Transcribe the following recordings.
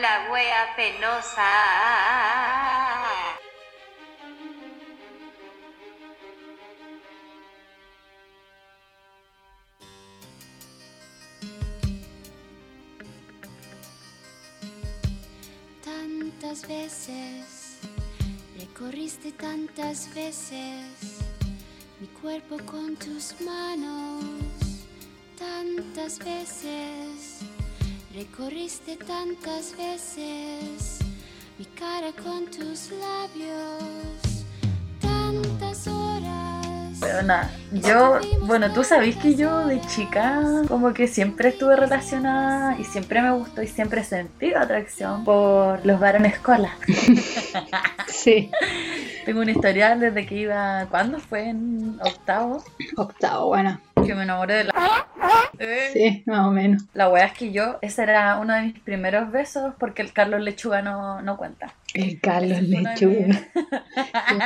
La wea penosa. Tantas veces, recorriste tantas veces mi cuerpo con tus manos, tantas veces, recorriste tantas veces mi cara con tus labios, tantas horas. Pero nada, yo, bueno, tú sabés que yo de chica como que siempre estuve relacionada y siempre me gustó y siempre he sentido atracción por los varones cola. Sí, Tengo una historial desde que iba, ¿cuándo fue? En octavo, octavo, bueno. Que me enamoré de la... Eh, Sí, más o menos. La wea es que yo, ese era uno de mis primeros besos porque el Carlos Lechuga no, no cuenta. El Carlos Lechuga.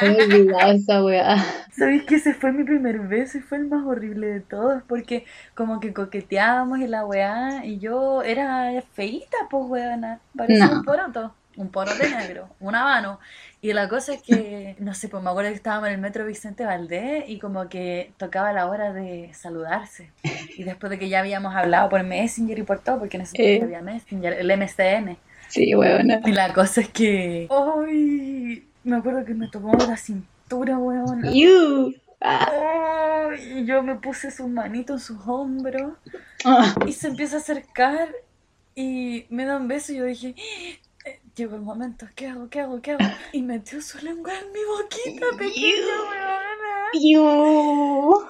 Me olvidado esa weá. ¿Sabéis que ese fue mi primer beso y fue el más horrible de todos? Porque como que coqueteábamos y la weá y yo era feíta, pues weona. Parecía No. un poroto, un porote negro, un habano. Y la cosa es que, no sé, pues me acuerdo que estábamos en el metro Vicente Valdés y como que tocaba la hora de saludarse. Y después de que ya habíamos hablado por Messenger y por todo, porque en ese Eh. había Messenger, el MCN. Sí, weona. Y la cosa es que, ¡ay! Me acuerdo que me tocó la cintura, weona. You. Ah. Y yo me puse sus manitos en sus hombros Ah. y se empieza a acercar y me da un beso y yo dije, "Eh, llegó el momento, ¿qué hago? ¿Qué hago? ¿Qué hago? Y metió su lengua en mi boquita pequeña, weona. Y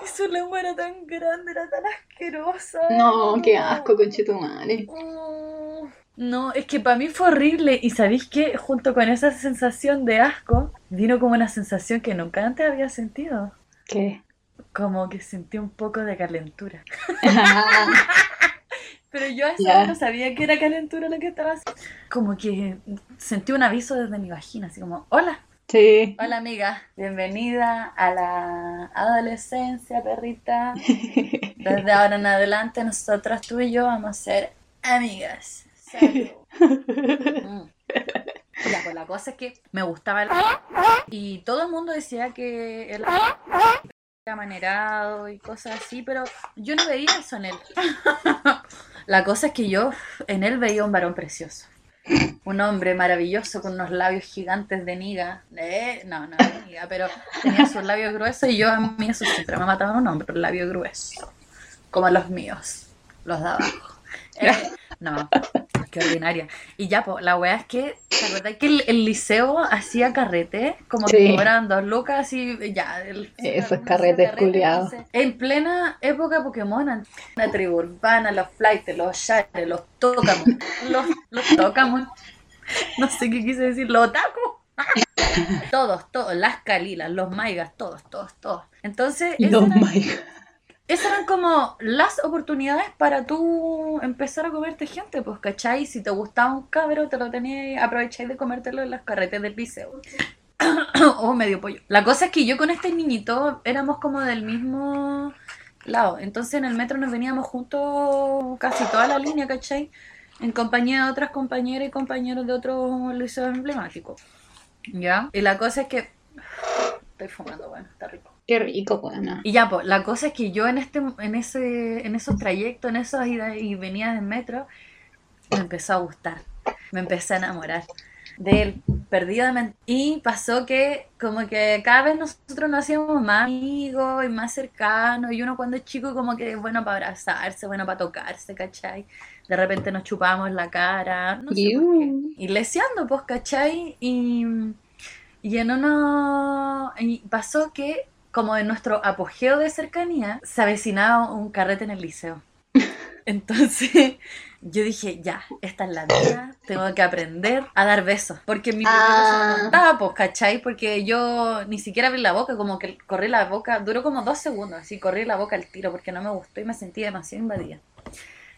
su lengua era tan grande, era tan asquerosa. No, qué asco, conchetumare. Mm, No, es que para mí fue horrible y sabéis que junto con esa sensación de asco vino como una sensación que nunca antes había sentido. ¿Qué? Como que sentí un poco de calentura. Pero yo a vez no sabía que era calentura lo que estaba haciendo. Como que sentí un aviso desde mi vagina, así como, hola, sí. hola amiga, bienvenida a la adolescencia, perrita. Desde ahora en adelante nosotras, tú y yo, vamos a ser amigas. Salud. Mm. Ya, pues la cosa es que me gustaba el... Y todo el mundo decía que él era manerado y cosas así, pero yo no veía eso en él. La cosa es que yo en él veía un varón precioso. Un hombre maravilloso con unos labios gigantes de niga. Eh, no, no de niga, pero tenía sus labios gruesos y yo a mí eso siempre me mataba un hombre, un labio grueso. Como los míos, los de abajo. Eh, no, qué ordinaria. Y ya, pues, la weá es que, ¿te acordás que el, el liceo hacía carrete? Como que Sí. cobraban dos lucas y ya. el- Esos carretes carrete, culiados. En plena época Pokémon, la tribu urbana, los flights, los shares, los Tokamon, los, los no sé qué quise decir, los otaku. Todos, todos, las Kalilas, los Maigas, todos, todos, todos. Entonces, Los Maigas. Esas eran como las oportunidades para tú empezar a comerte gente, pues, ¿cachai? Si te gustaba un cabro, te lo tenías, aprovecháis de comértelo en las carretes del liceo. o medio pollo. La cosa es que yo con este niñito éramos como del mismo lado. Entonces en el metro nos veníamos juntos casi toda la línea, ¿cachai? En compañía de otras compañeras y compañeros de otros liceos emblemáticos. ¿Ya? Y la cosa es que... Estoy fumando, bueno, está rico. Qué rico, weona. Y ya, pues, la cosa es que yo en este, en ese, en esos trayectos, en esas idas y venidas en metro, me empezó a gustar. Me empecé a enamorar de él, perdidamente. Y pasó que como que cada vez nosotros nos hacíamos más amigos y más cercanos. Y uno cuando es chico como que es bueno para abrazarse, bueno para tocarse, ¿cachai? De repente nos chupábamos la cara, no sé por qué. Iu. Y leseando, pues, ¿cachai? Y, y en uno... Y pasó que, como en nuestro apogeo de cercanía, se avecinaba un carrete en el liceo. Entonces, yo dije, ya, esta es la vida, tengo que aprender a dar besos. Porque mi Ah. no contaba, pues, ¿cachai? Porque yo ni siquiera abrí la boca, como que corrí la boca, duró como dos segundos, así, corrí la boca al tiro, porque no me gustó y me sentí demasiado invadida.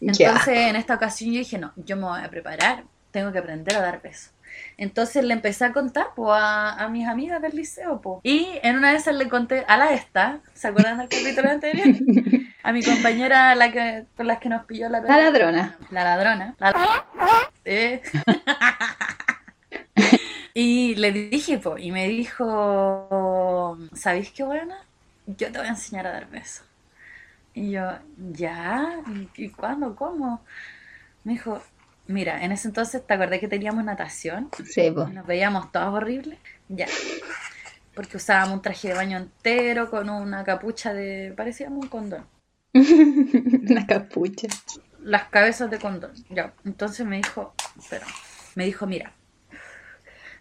Entonces, en esta ocasión yo dije, no, yo me voy a preparar, tengo que aprender a dar besos. Entonces le empecé a contar po, a, a mis amigas del liceo. Po. Y en una de esas le conté a la esta, ¿se acuerdan del capítulo anterior? A mi compañera la que, con la que nos pilló la La ladrona. La ladrona. La- ¿eh? y le dije, po, y me dijo, ¿sabéis qué buena? Yo te voy a enseñar a dar besos. Y yo, ¿ya? ¿Y, y cuándo? ¿Cómo? Me dijo, mira, en ese entonces, ¿te acordás que teníamos natación? Sí, pues. Nos veíamos todas horribles. Ya. Porque usábamos un traje de baño entero con una capucha de... parecíamos un condón. Una capucha. Las cabezas de condón. Ya. Entonces me dijo, pero, me dijo, mira,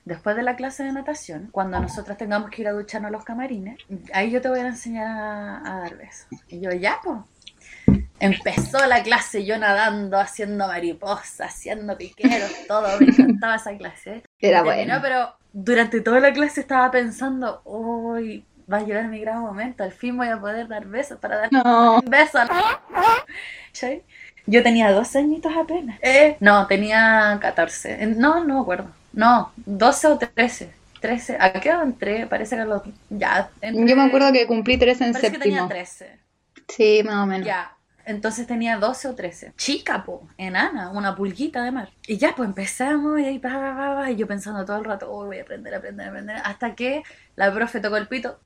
después de la clase de natación, cuando nosotros tengamos que ir a ducharnos a los camarines, ahí yo te voy a enseñar a, a dar besos. Y yo, ya, pues. Empezó la clase yo nadando, haciendo mariposas, haciendo piqueros, todo. Me encantaba esa clase. Era bueno. pero durante toda la clase estaba pensando, uy, va a llegar mi gran momento, al fin voy a poder dar besos para dar No. besos. ¿Cachai? Yo tenía 12 añitos apenas. Eh, no, tenía 14. Eh, No, no me acuerdo. No, 12 o 13. 13. ¿A qué edad entré? Parece que a los... Ya. entré- Yo me acuerdo que cumplí tres en Parece que tenía séptimo. 13. Sí, más o menos. Ya. Entonces tenía 12 o 13. Chica, po, enana, una pulguita de mar. Y ya, pues empezamos y ahí, pa, pa, pa, pa, y yo pensando todo el rato, "Uy, voy a aprender, aprender, aprender. Hasta que la profe tocó el pito.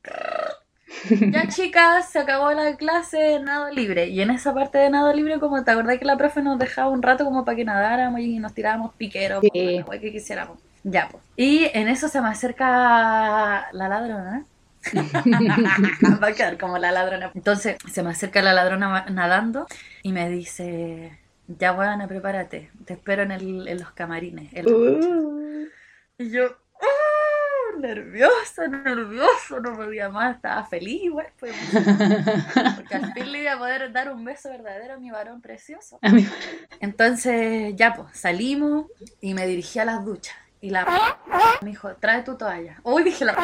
Ya, chicas, se acabó la clase de nado libre. Y en esa parte de nado libre, como te acordás que la profe nos dejaba un rato como para que nadáramos y nos tirábamos piqueros, Sí. como que quisiéramos. Ya, pues. Y en eso se me acerca la ladrona. Va a quedar como la ladrona. Entonces se me acerca la ladrona nadando y me dice, ya bueno, prepárate, te espero en, el, en los camarines. en la ducha". Uh. Y yo, ¡ah! nerviosa, nerviosa, no podía más, estaba feliz igual, pues, porque al fin le iba a poder dar un beso verdadero a mi varón precioso. Entonces, ya pues, salimos y me dirigí a las duchas. Y la me dijo, trae tu toalla. Uy, dije la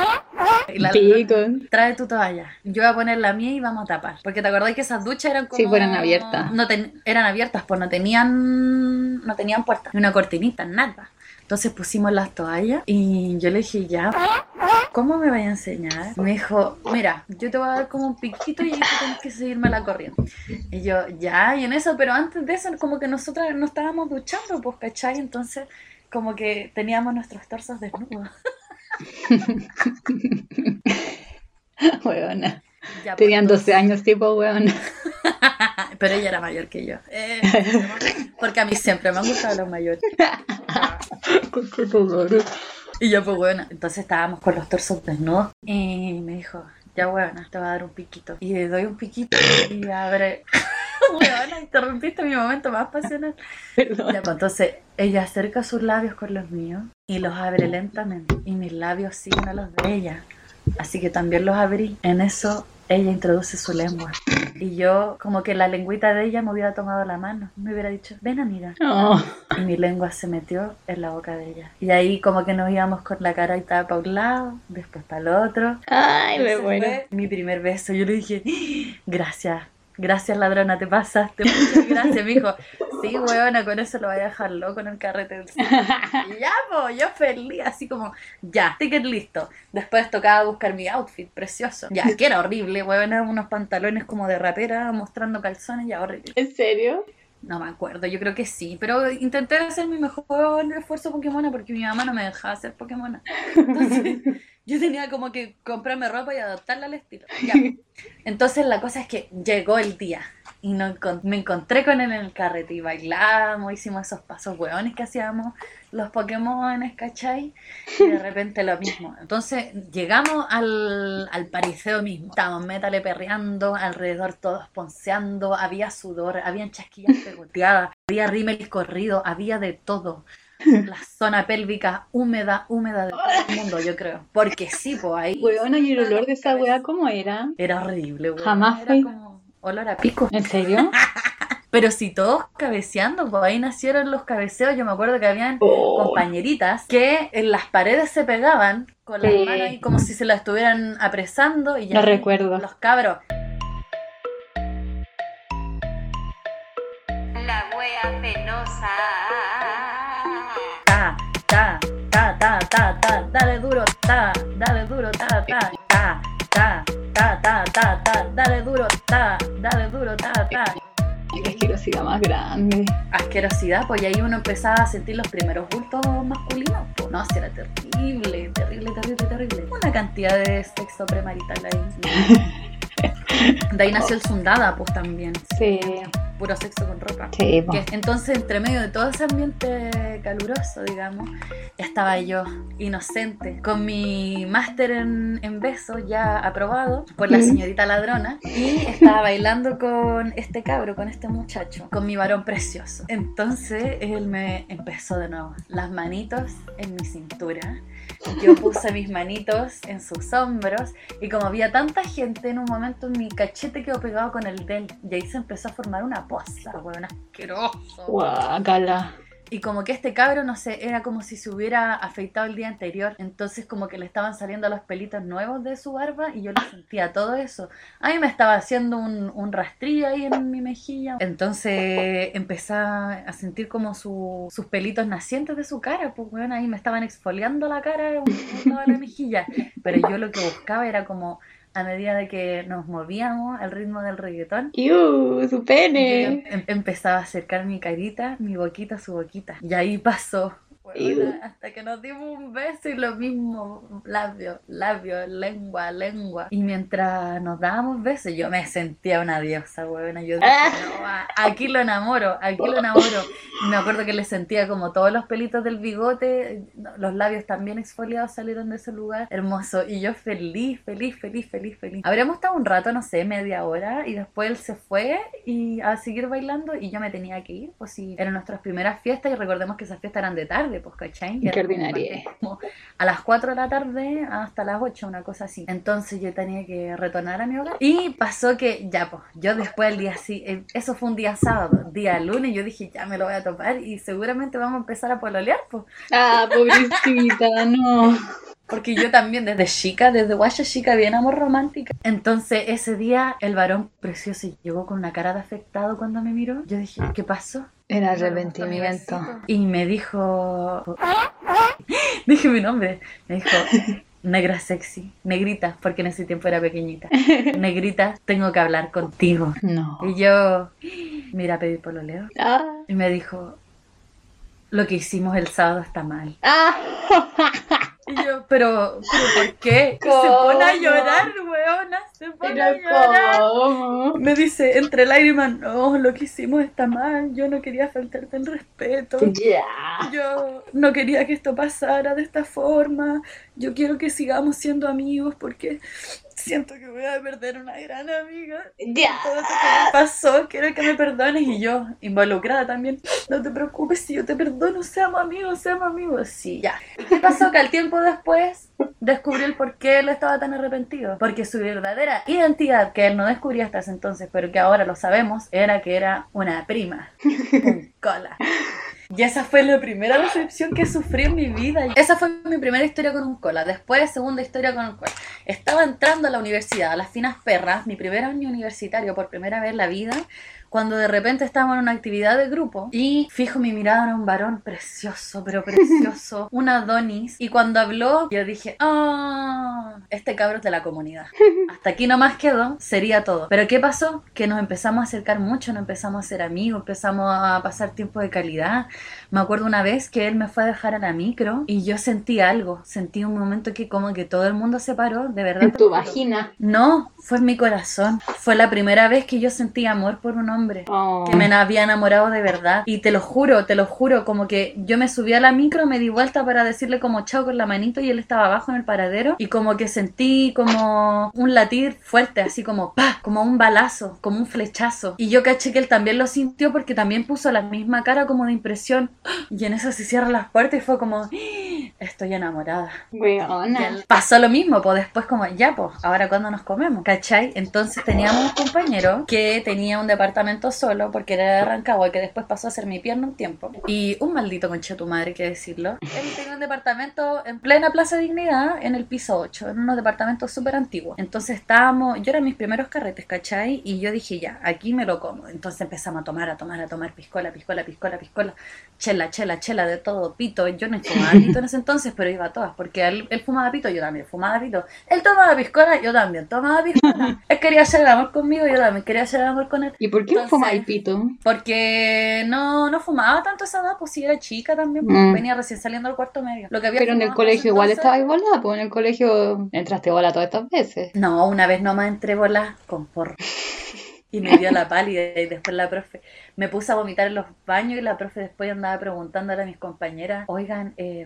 y la Pico. trae tu toalla. Yo voy a poner la mía y vamos a tapar. Porque te acordás que esas duchas eran como... Sí, eran abiertas. No ten- eran abiertas, pues no tenían, no tenían puertas, ni una cortinita, nada. Entonces pusimos las toallas y yo le dije, ya, ¿cómo me vaya a enseñar? Me dijo, mira, yo te voy a dar como un piquito y tú tienes que seguirme la corriente. Y yo, ya, y en eso, pero antes de eso, como que nosotras no estábamos duchando, pues, ¿cachai? Entonces, como que teníamos nuestros torsos desnudos. Huevona. Ya, pues, Tenían entonces- 12 años, tipo, huevona. Pero ella era mayor que yo. Eh, porque a mí siempre me han gustado los mayores. Y yo, pues bueno, entonces estábamos con los torsos desnudos. Y me dijo, ya bueno, te voy a dar un piquito. Y le doy un piquito y abre. Weona, interrumpiste mi momento más pasional. Perdón. Ya, pues entonces ella acerca sus labios con los míos y los abre lentamente. Y mis labios siguen a los de ella. Así que también los abrí. En eso ella introduce su lengua. Y yo, como que la lengüita de ella me hubiera tomado la mano. Me hubiera dicho, ven amiga. No. Y mi lengua se metió en la boca de ella. Y ahí como que nos íbamos con la cara y estaba para un lado, después para el otro. Ay, me muero. mi primer beso. Yo le dije, gracias, gracias ladrona, te pasaste. Muchas gracias, me dijo. Sí, weona, con eso lo voy a dejar loco en el carrete del cine". Y ya, pues, yo feliz, así como, ya, ticket listo. Después tocaba buscar mi outfit, precioso. Ya, que era horrible, weona, unos pantalones como de rapera mostrando calzones, ya horrible. ¿En serio? No me acuerdo, yo creo que sí, pero intenté hacer mi mejor esfuerzo Pokémon porque mi mamá no me dejaba hacer Pokémon. Entonces, yo tenía como que comprarme ropa y adaptarla al estilo. Ya. Entonces, la cosa es que llegó el día y no me encontré con él en el carrete y bailamos, hicimos esos pasos hueones que hacíamos los Pokémon, ¿cachai? Y de repente lo mismo. Entonces, llegamos al, al pariseo mismo. Estábamos metale perreando, alrededor todos ponceando, había sudor, habían chasquillas pegoteadas, había rímel corrido, había de todo. La zona pélvica húmeda, húmeda de todo el mundo, yo creo. Porque sí, pues ahí Huevona, ¿y el olor de esa weá cómo era? era horrible, güey. Jamás Era fui. como olor a pico. ¿En serio? Pero si todos cabeceando, pues ahí nacieron los cabeceos. Yo me acuerdo que habían Oh. compañeritas que en las paredes se pegaban con las Sí. manos ahí como si se la estuvieran apresando y ya ahí recuerdo. los cabros ta dale duro ta ta ta ta ta ta ta ta dale duro ta dale duro ta ta que asquerosidad más grande. Asquerosidad, pues y ahí uno empezaba a sentir los primeros bultos masculinos. Pues no, si era terrible, terrible, terrible, terrible. Una cantidad de sexo premarital ahí. De ahí nació el Sundada, pues también. Sí. Puro sexo con ropa. Sí. Que entonces, entre medio de todo ese ambiente caluroso, digamos, ya estaba yo, inocente, con mi máster en, en besos ya aprobado por la Mm. señorita ladrona, y estaba bailando con este cabro, con este muchacho, con mi varón precioso. Entonces, él me empezó de nuevo, las manitos en mi cintura. Yo puse mis manitos en sus hombros y como había tanta gente, en un momento mi cachete quedó pegado con el de él y ahí se empezó a formar una poza, weón, asqueroso. Guácala. Y como que este cabro, no sé, era como si se hubiera afeitado el día anterior. Entonces como que le estaban saliendo los pelitos nuevos de su barba y yo le sentía todo eso. A mí me estaba haciendo un, un rastrillo ahí en mi mejilla. Entonces empecé a sentir como su- sus pelitos nacientes de su cara. Pues bueno, ahí me estaban exfoliando la cara, de la mejilla. Pero yo lo que buscaba era como a medida de que nos movíamos al ritmo del reggaetón. ¡Iu! ¡Su Yo pene! em- empezaba a acercar mi carita, mi boquita a su boquita. Y ahí pasó. Hasta que nos dimos un beso y lo mismo, labio, labio, lengua, lengua. Y mientras nos dábamos besos, yo me sentía una diosa, huevona. Yo dije, Ah. no, aquí lo enamoro, aquí lo enamoro. Y me acuerdo que le sentía como todos los pelitos del bigote, los labios también exfoliados salieron de ese lugar. Hermoso. Y yo feliz, feliz, feliz, feliz, feliz. Habríamos estado un rato, no sé, media hora, y después él se fue y a seguir bailando y yo me tenía que ir, pues sí, eran nuestras primeras fiestas y recordemos que esas fiestas eran de tarde, pues, ¿cachai? Qué como a las 4 de la tarde hasta las 8, una cosa así. Entonces yo tenía que retornar a mi hogar. Y pasó que ya, pues, yo después el día así, eh, eso fue un día sábado, día lunes, yo dije, ya me lo voy a topar y seguramente vamos a empezar a pololear, pues. ¡Ah, pobrecita! No. Porque yo también desde chica, desde guaya chica, bien amor romántica. Entonces ese día el varón precioso llegó con una cara de afectado cuando me miró. Yo dije, ¿qué pasó? Mi arrepentimiento. Y me dijo. Dije mi nombre. Me dijo. Negra sexy, negrita, porque en ese tiempo era pequeñita. Negrita, tengo que hablar contigo. No. Y yo, mira, pedí pololeo. ¡Ah! Y me dijo, lo que hicimos el sábado está mal. ¡Ah! Y yo, pero, pero ¿por qué? Y se pone a llorar, weona, se pone a Pero llorar. ¿cómo? Me dice, entre lágrimas, no, lo que hicimos está mal, yo no quería faltarte el respeto. Ya. Yo no quería que esto pasara de esta forma. Yo quiero que sigamos siendo amigos porque siento que voy a perder una gran amiga. Ya. Todo esto que me pasó, quiero que me perdones. Y yo, involucrada también, no te preocupes, si yo te perdono, seamos amigos, seamos amigos. Sí, ya. ¿Y qué pasó? Que al tiempo después descubrí el por qué él estaba tan arrepentido. Porque su verdadera identidad, que él no descubría hasta ese entonces, pero que ahora lo sabemos, era que era una prima. Un cola. Y esa fue la primera decepción que sufrí en mi vida. Esa fue mi primera historia con un cola. Después, segunda historia con un cola. Estaba entrando a la universidad, a las finas perras, mi primer año universitario, por primera vez en la vida, cuando de repente estábamos en una actividad de grupo y fijo mi mirada en un varón precioso, pero precioso, un Adonis. Y cuando habló, yo dije, ah, este cabro es de la comunidad. Hasta aquí nomás quedó, sería todo. Pero ¿qué pasó? Que nos empezamos a acercar mucho, nos empezamos a ser amigos, empezamos a pasar tiempo de calidad. Me acuerdo una vez que él me fue a dejar a la micro y yo sentí algo, sentí un momento que como que todo el mundo se paró, de verdad. En tu vagina. No, fue en mi corazón. Fue la primera vez que yo sentí amor por un hombre. Oh. Que me había enamorado de verdad. Y te lo juro, te lo juro, como que yo me subí a la micro, me di vuelta para decirle como chao con la manito y él estaba abajo en el paradero. Y como que sentí como un latir fuerte, así como pa, como un balazo, como un flechazo. Y yo caché que él también lo sintió porque también puso la misma cara como de impresión. Y en eso se cierran las puertas y fue como, "Ah, estoy enamorada. Weona. pasó lo mismo, pues después como, ya, pues, ahora cuando nos comemos, ¿cachai? Entonces teníamos un compañero que tenía un departamento solo porque era de Rancagua que después pasó a ser mi pierna un tiempo. Y un maldito concha tu madre, que decirlo. Él tenía un departamento en plena Plaza Dignidad, en el piso 8, en unos departamentos súper antiguos. Entonces estábamos, yo eran mis primeros carretes, ¿cachai? Y yo dije, ya, aquí me lo como. Entonces empezamos a tomar, a tomar, a tomar piscola, piscola, piscola, piscola, chela, chela, chela, de todo, pito. Yo no fumaba pito en ese entonces pero iba a todas, porque él, él fumaba pito, yo también fumaba pito. Él tomaba piscola, yo también tomaba piscola. él quería hacer el amor conmigo, yo también quería hacer el amor con él. ¿Y por qué no Entonces- fumáis pito? Porque no, no fumaba tanto esa edad, pues si era chica también, pues, Mm. venía recién saliendo del cuarto medio. Lo que había Pero en el colegio igual entonces- estabais volada, pues en el colegio entraste bola todas estas veces. No, una vez nomás entré bola con porro. Y me dio la pálida y después la profe me puse a vomitar en los baños y la profe después andaba preguntándole a mis compañeras, oigan, eh,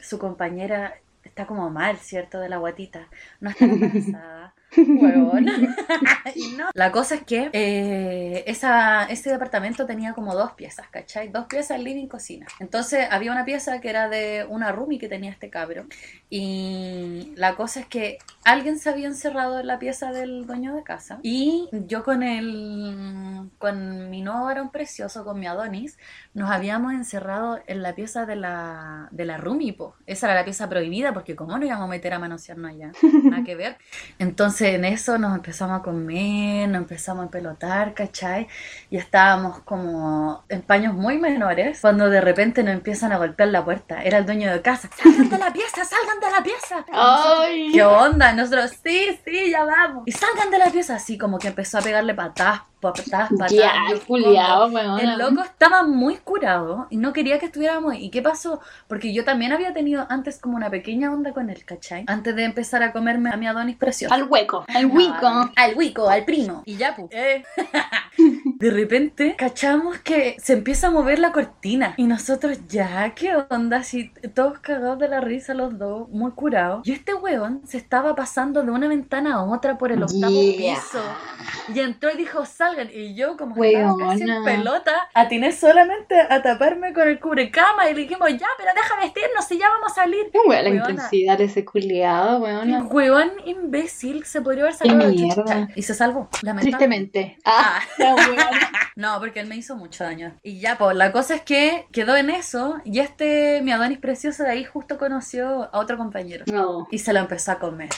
su compañera está como mal, ¿cierto? De la guatita. No está embarazada. Y no. La cosa es que eh, esa, ese departamento tenía como dos piezas, ¿cachai? Dos piezas, living, cocina. Entonces había una pieza que era de una roomie que tenía este cabro. Y la cosa es que alguien se había encerrado en la pieza del dueño de casa. Y yo con el con mi nuevo varón precioso, con mi Adonis, nos habíamos encerrado en la pieza de la, de la roomie, po. Esa era la pieza prohibida, porque ¿cómo nos íbamos a meter a manosearnos allá? Nada que ver. Entonces en eso nos empezamos a comer, nos empezamos a pelotar, ¿cachai? Y estábamos como en paños muy menores, cuando de repente nos empiezan a golpear la puerta. Era el dueño de casa. ¡Salgan de la pieza! ¡Salgan de la pieza! ¡Ay! ¿Qué onda? Nosotros, sí, sí, ya vamos. Y salgan de la pieza, así como que empezó a pegarle patadas, patadas, patadas. Ya, Yo, culiao. El loco estaba muy curado y no quería que estuviéramos. ¿Y qué pasó? Porque yo también había tenido antes como una pequeña onda con él, ¿cachai? Antes de empezar a comerme a mi Adonis precioso. Al hueco, al No, huico. Al huico, al primo. Y ya, pues. De repente, cachamos que se empieza a mover la cortina. Y nosotros, ya, ¿qué onda? Así, todos cagados de la risa, los dos, muy curados. Y este weón se estaba pasando de una ventana a otra por el octavo Yeah. piso. Y entró y dijo, salgan. Y yo, como estaba casi en Weona. pelota, atiné solamente a taparme con el cubrecama. Y le dijimos, ya, pero deja vestirnos y ya vamos a salir. Qué wea la Weona. intensidad de ese culiado, weona. huevón imbécil se podría haber de chucha. Y se salvó, lamentablemente. Tristemente. Ah, Ah. la No, porque él me hizo mucho daño. Y ya, pues la cosa es que quedó en eso. Y este, mi Adonis precioso, de ahí justo conoció a otro compañero. No. Y se lo empezó a comer.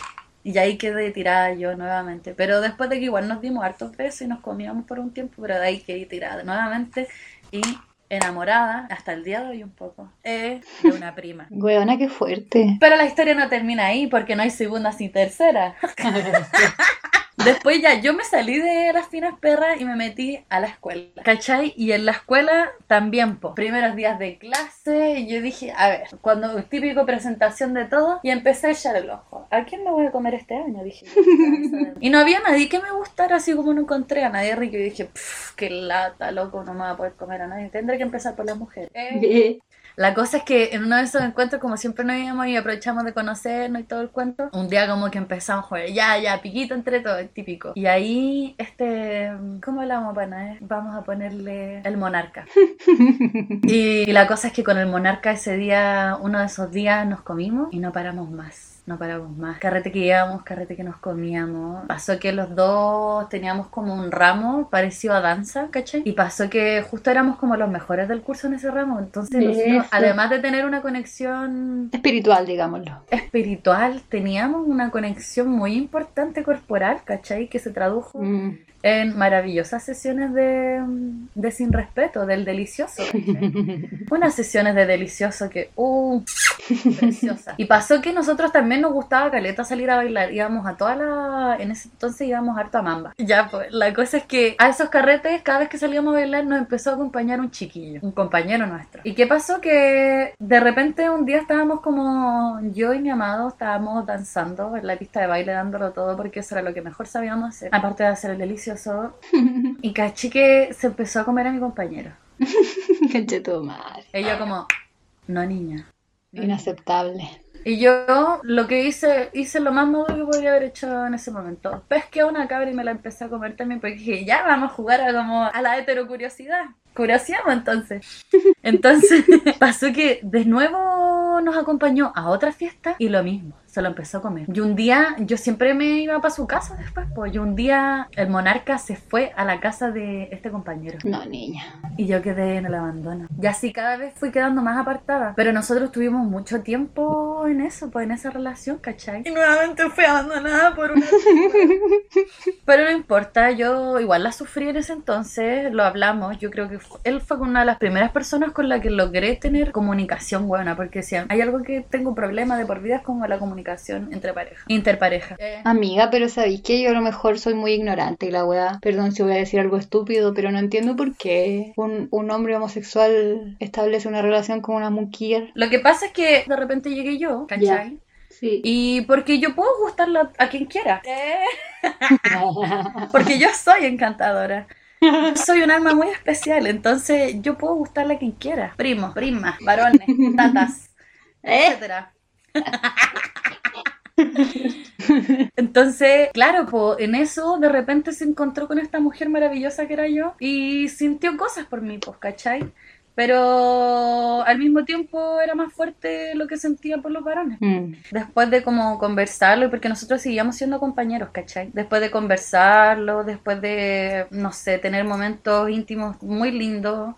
Y ahí quedé tirada yo nuevamente. Pero después de que igual nos dimos hartos besos y nos comíamos por un tiempo, pero de ahí quedé tirada nuevamente. Y enamorada, hasta el día de hoy un poco, eh, de una prima. Weona, qué fuerte. Pero la historia no termina ahí porque no hay segunda sin tercera. Después ya yo me salí de las finas perras y me metí a la escuela. ¿Cachai? Y en la escuela también, po. Primeros días de clase, y yo dije, a ver, cuando típico presentación de todo, y empecé a echar el ojo. ¿A quién me voy a comer este año? Dije. y no había nadie que me gustara, así como no encontré a nadie rico. Y dije, "Pff, qué lata, loco, no me va a poder comer a nadie. Tendré que empezar por las mujeres. Eh, la cosa es que en uno de esos encuentros, como siempre nos íbamos y aprovechamos de conocernos y todo el cuento, un día como que empezamos a jugar, ya, ya, piquito entre todos, típico. Y ahí, este, ¿cómo le vamos a poner? Vamos a ponerle el monarca. y la cosa es que con el monarca ese día, uno de esos días nos comimos y no paramos más. No paramos más. Carrete que llevábamos, carrete que nos comíamos. Pasó que los dos teníamos como un ramo parecido a danza, ¿cachai? Y pasó que justo éramos como los mejores del curso en ese ramo. Entonces, nosotros, además de tener una conexión Espiritual, digámoslo. espiritual, teníamos una conexión muy importante corporal, ¿cachai? Que se tradujo Mm. en maravillosas sesiones de, de sin respeto, del delicioso. Unas sesiones de delicioso que, uh, preciosa. Y pasó que nosotros también nos gustaba caleta salir a bailar. Íbamos a toda la. En ese entonces íbamos harto a Mamba. Ya, pues, la cosa es que a esos carretes, cada vez que salíamos a bailar, nos empezó a acompañar un chiquillo, un compañero nuestro. ¿Y qué pasó? Que de repente un día estábamos como yo y mi amado estábamos danzando en la pista de baile, dándolo todo, porque eso era lo que mejor sabíamos hacer, aparte de hacer el delicioso. Y caché que se empezó a comer a mi compañero. Conche tu madre. Ella como, no niña. Inaceptable. Y yo lo que hice, hice lo más maduro que podría haber hecho en ese momento. Pesqué a una cabra y me la empecé a comer también porque dije, ya vamos a jugar a, como a la heterocuriosidad. Curioseamos entonces. Entonces pasó que de nuevo nos acompañó a otra fiesta y lo mismo, se lo empezó a comer. Y un día, yo siempre me iba para su casa después, pues. Y un día el monarca se fue a la casa de este compañero. No, niña. Y yo quedé en el abandono. Y así cada vez fui quedando más apartada. Pero nosotros tuvimos mucho tiempo en eso, pues en esa relación, ¿cachai? Y nuevamente fui abandonada por una... Pero no importa, yo igual la sufrí en ese entonces, lo hablamos, yo creo que él fue una de las primeras personas con la que logré tener comunicación buena, porque si hay algo que tengo un problema de por vida es como la comunicación entre pareja, interpareja. Eh, Amiga, pero sabéis que yo a lo mejor soy muy ignorante y la weá. Perdón si voy a decir algo estúpido, pero no entiendo por qué un, un hombre homosexual establece una relación con una mujer. Lo que pasa es que de repente llegué yo, ¿cachai? Sí. Y porque yo puedo gustarle a quien quiera. Porque yo soy encantadora. Yo soy un alma muy especial, entonces yo puedo gustarle a quien quiera. Primos, primas, varones, tatas, ¿Eh? etcétera. Entonces, claro, po, en eso de repente se encontró con esta mujer maravillosa que era yo y sintió cosas por mí, pues, ¿cachai? Pero al mismo tiempo era más fuerte lo que sentía por los varones. Mm. Después de como conversarlo, y porque nosotros seguíamos siendo compañeros, ¿cachai? Después de conversarlo, después de, no sé, tener momentos íntimos muy lindos,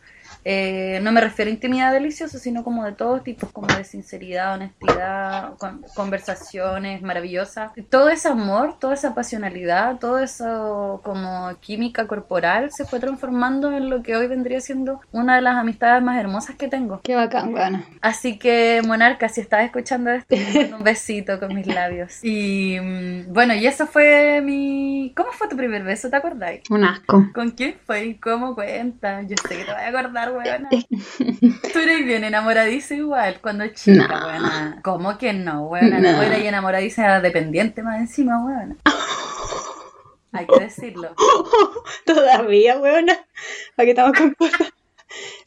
eh, no me refiero a intimidad deliciosa, sino como de todos tipos, como de sinceridad, honestidad, con- conversaciones maravillosas. Todo ese amor, toda esa pasionalidad, todo eso como química corporal se fue transformando en lo que hoy vendría siendo una de las amistades más hermosas que tengo. Qué bacán, weona. Así que, Monarca, si estás escuchando esto, un besito con mis labios. Y mm, bueno, y eso fue mi... ¿Cómo fue tu primer beso? ¿Te acordáis? Un asco. ¿Con quién fue cómo cuenta? Yo sé que te voy a acordar, weona. Tú eres bien enamoradiza igual cuando chica, No. weona. ¿Cómo que no, weona? No, No. eres enamoradiza dependiente más encima, weona. Hay que decirlo. Todavía, weona. ¿Para qué estamos con cosas?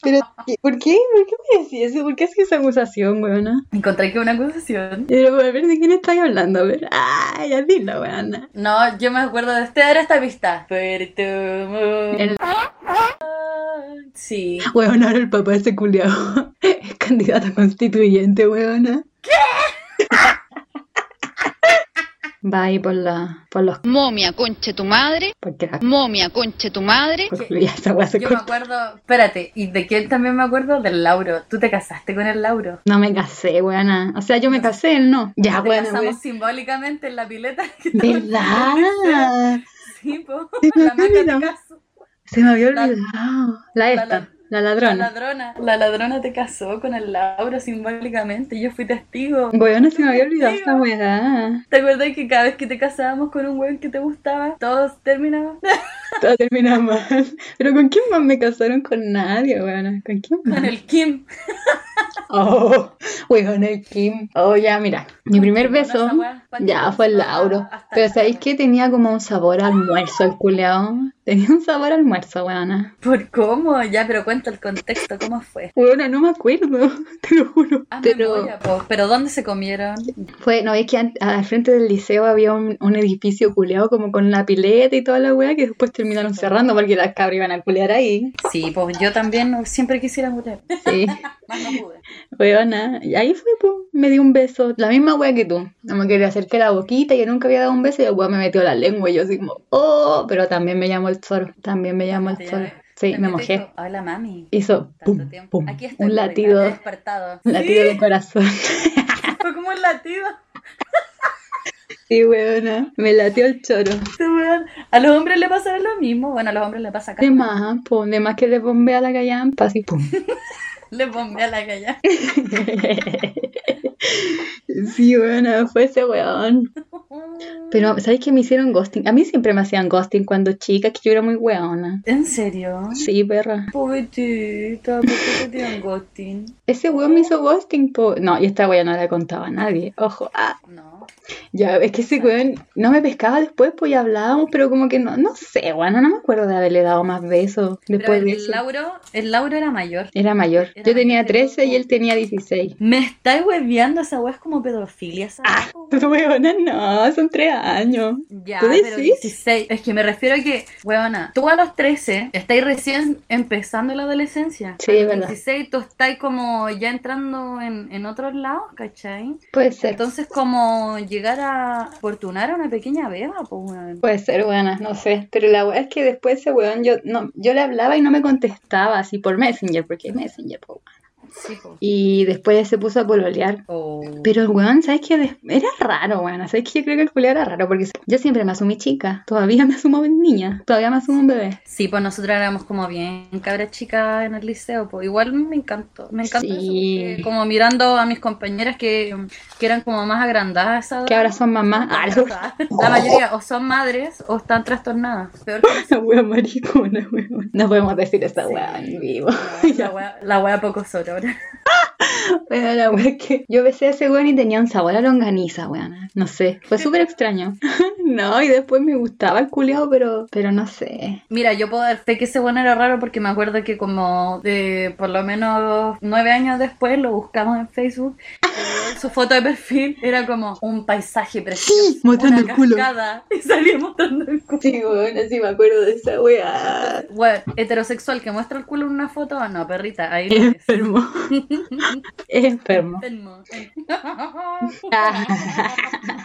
Pero, ¿y ¿por qué? ¿Por qué me decís eso? ¿Por qué haces esa acusación, weona? Encontré que una acusación. Pero, a ver, ¿de quién estáis hablando? A ver, ah, ya dilo, weona. No, yo me acuerdo de este, era esta pista. El- Sí. Weona, ahora el papá de ese culiao es candidato a constituyente, weona. ¿Qué? Va ahí por la, por los, Momia, conche tu madre. porque la, Momia, conche tu madre. porque ya weá se Yo me acuerdo, espérate, ¿y de quién también me acuerdo? Del Lauro. ¿Tú te casaste con el Lauro? No me casé, weona. O sea, yo me casé, él no. Ya, Te weona, casamos weona. simbólicamente en la pileta. que ¿Verdad? Sí, po. Se me había La- olvidado. La esta, la- la La ladrona. La ladrona te casó con el Lauro simbólicamente. y Yo fui testigo. Weona, se me había olvidado esa weá. ¿Te acuerdas que cada vez que te casábamos con un weón que te gustaba, todos terminaban Todo termina mal. Pero ¿con quién más me casaron? Con nadie, weona. ¿Con quién más? con el Kim? Oh, weón, el Kim. Oh, ya, mira. Mi primer beso ya fue el Lauro. Pero ¿sabéis que tenía como un sabor a almuerzo el culeado? Tenía un sabor a almuerzo, weona. ¿Por cómo? Ya, pero cuenta el contexto, ¿cómo fue? Weona, no me acuerdo, te lo juro. Ah, Pero memoria, po. ¿Pero dónde se comieron? fue, no, es que al frente del liceo había un, un edificio culeado como con la pileta y toda la weá que después terminaron cerrando porque las cabras iban a culear ahí. Sí, pues yo también siempre quisiera mujer. Sí. Más no pude. Weona, y ahí fue, pues, me dio un beso, la misma wea que tú. No me quería acerqué la boquita y yo nunca había dado un beso y el weón me metió la lengua y yo así como, oh, pero también me llamó el zorro, también me llamó el llamé- Sí, me mojé. Hola, mami. Hizo pum, pum, Aquí estoy, un latido, despertado. un latido Sí, de corazón. Fue como un latido. Sí, weona, me latió el choro. Este. A los hombres le pasará lo mismo. Bueno, a los hombres le pasa acá. De más, pues, de más que le bombea la callampa, así, pum. Le bombea la calle. Sí, weona, fue ese weón. Pero, ¿sabes qué me hicieron ghosting? A mí siempre me hacían ghosting cuando chica, que yo era muy weona. ¿En serio? Sí, perra. Pobrecita, ¿por qué te dieron ghosting? Ese weón me hizo ghosting, po. No, y esta weón no la contaba a nadie. Ojo, ah. No. Ya, es que ese weón no me pescaba después, pues ya hablábamos, pero como que no, no sé, weón, no me acuerdo de haberle dado más besos Pero después de el eso. Lauro, el Lauro era mayor. Era mayor. Era Yo tenía mayor de 13 y él tenía 16. Me estáis hueveando, esa weá es como pedofilia, ¿sabes? Ah, weona, no, son 3 años. Ya, ¿Tú pero decís? 16. Es que me refiero a que, weona, tú a los 13 estáis recién empezando la adolescencia. Sí, a es los verdad. 16 tú estás como ya entrando en, en otros lados, ¿cachai? Puede ser. Entonces como llegar a fortunar a una pequeña beba, pues. Puede ser, buena, no sé. Pero la weá es que después ese weón, yo, no, yo le hablaba y no me contestaba así por Messenger, porque es Messenger, po. Sí. Y después se puso a pololear. Oh. Pero el weón, ¿sabes qué? Era raro, weón. ¿Sabes qué? Yo creo que el culiao era raro porque yo siempre me asumí chica. Todavía me asumo niña. Todavía me asumo un bebé. Sí, pues nosotros éramos como bien cabras chicas en el liceo, pues igual me encantó, me encanta Sí. eso, como mirando a mis compañeras que, que eran como más agrandadas esa. Que ahora son mamás. Ah. La mayoría o son madres o están trastornadas. Peor que La wea maricona, weón. No podemos decir esta wea en vivo. la wea, la wea poco solo ahora. Pero la wea que yo besé a ese weón y tenía un sabor a longaniza, weón. No sé. Fue súper extraño. no, y después me gustaba el culiao, pero, pero no sé. Mira, yo puedo dar fe que ese bueno era raro porque me acuerdo que como de por lo menos nueve años después lo buscamos en Facebook. y Su foto de perfil era como un paisaje precioso. mostrando una el culo. Y salía mostrando el culo. Sí, weón, así me acuerdo de esa wea. Bueno, heterosexual que muestra el culo en una foto, no, perrita, ahí no es. Enfermo. Es enfermo.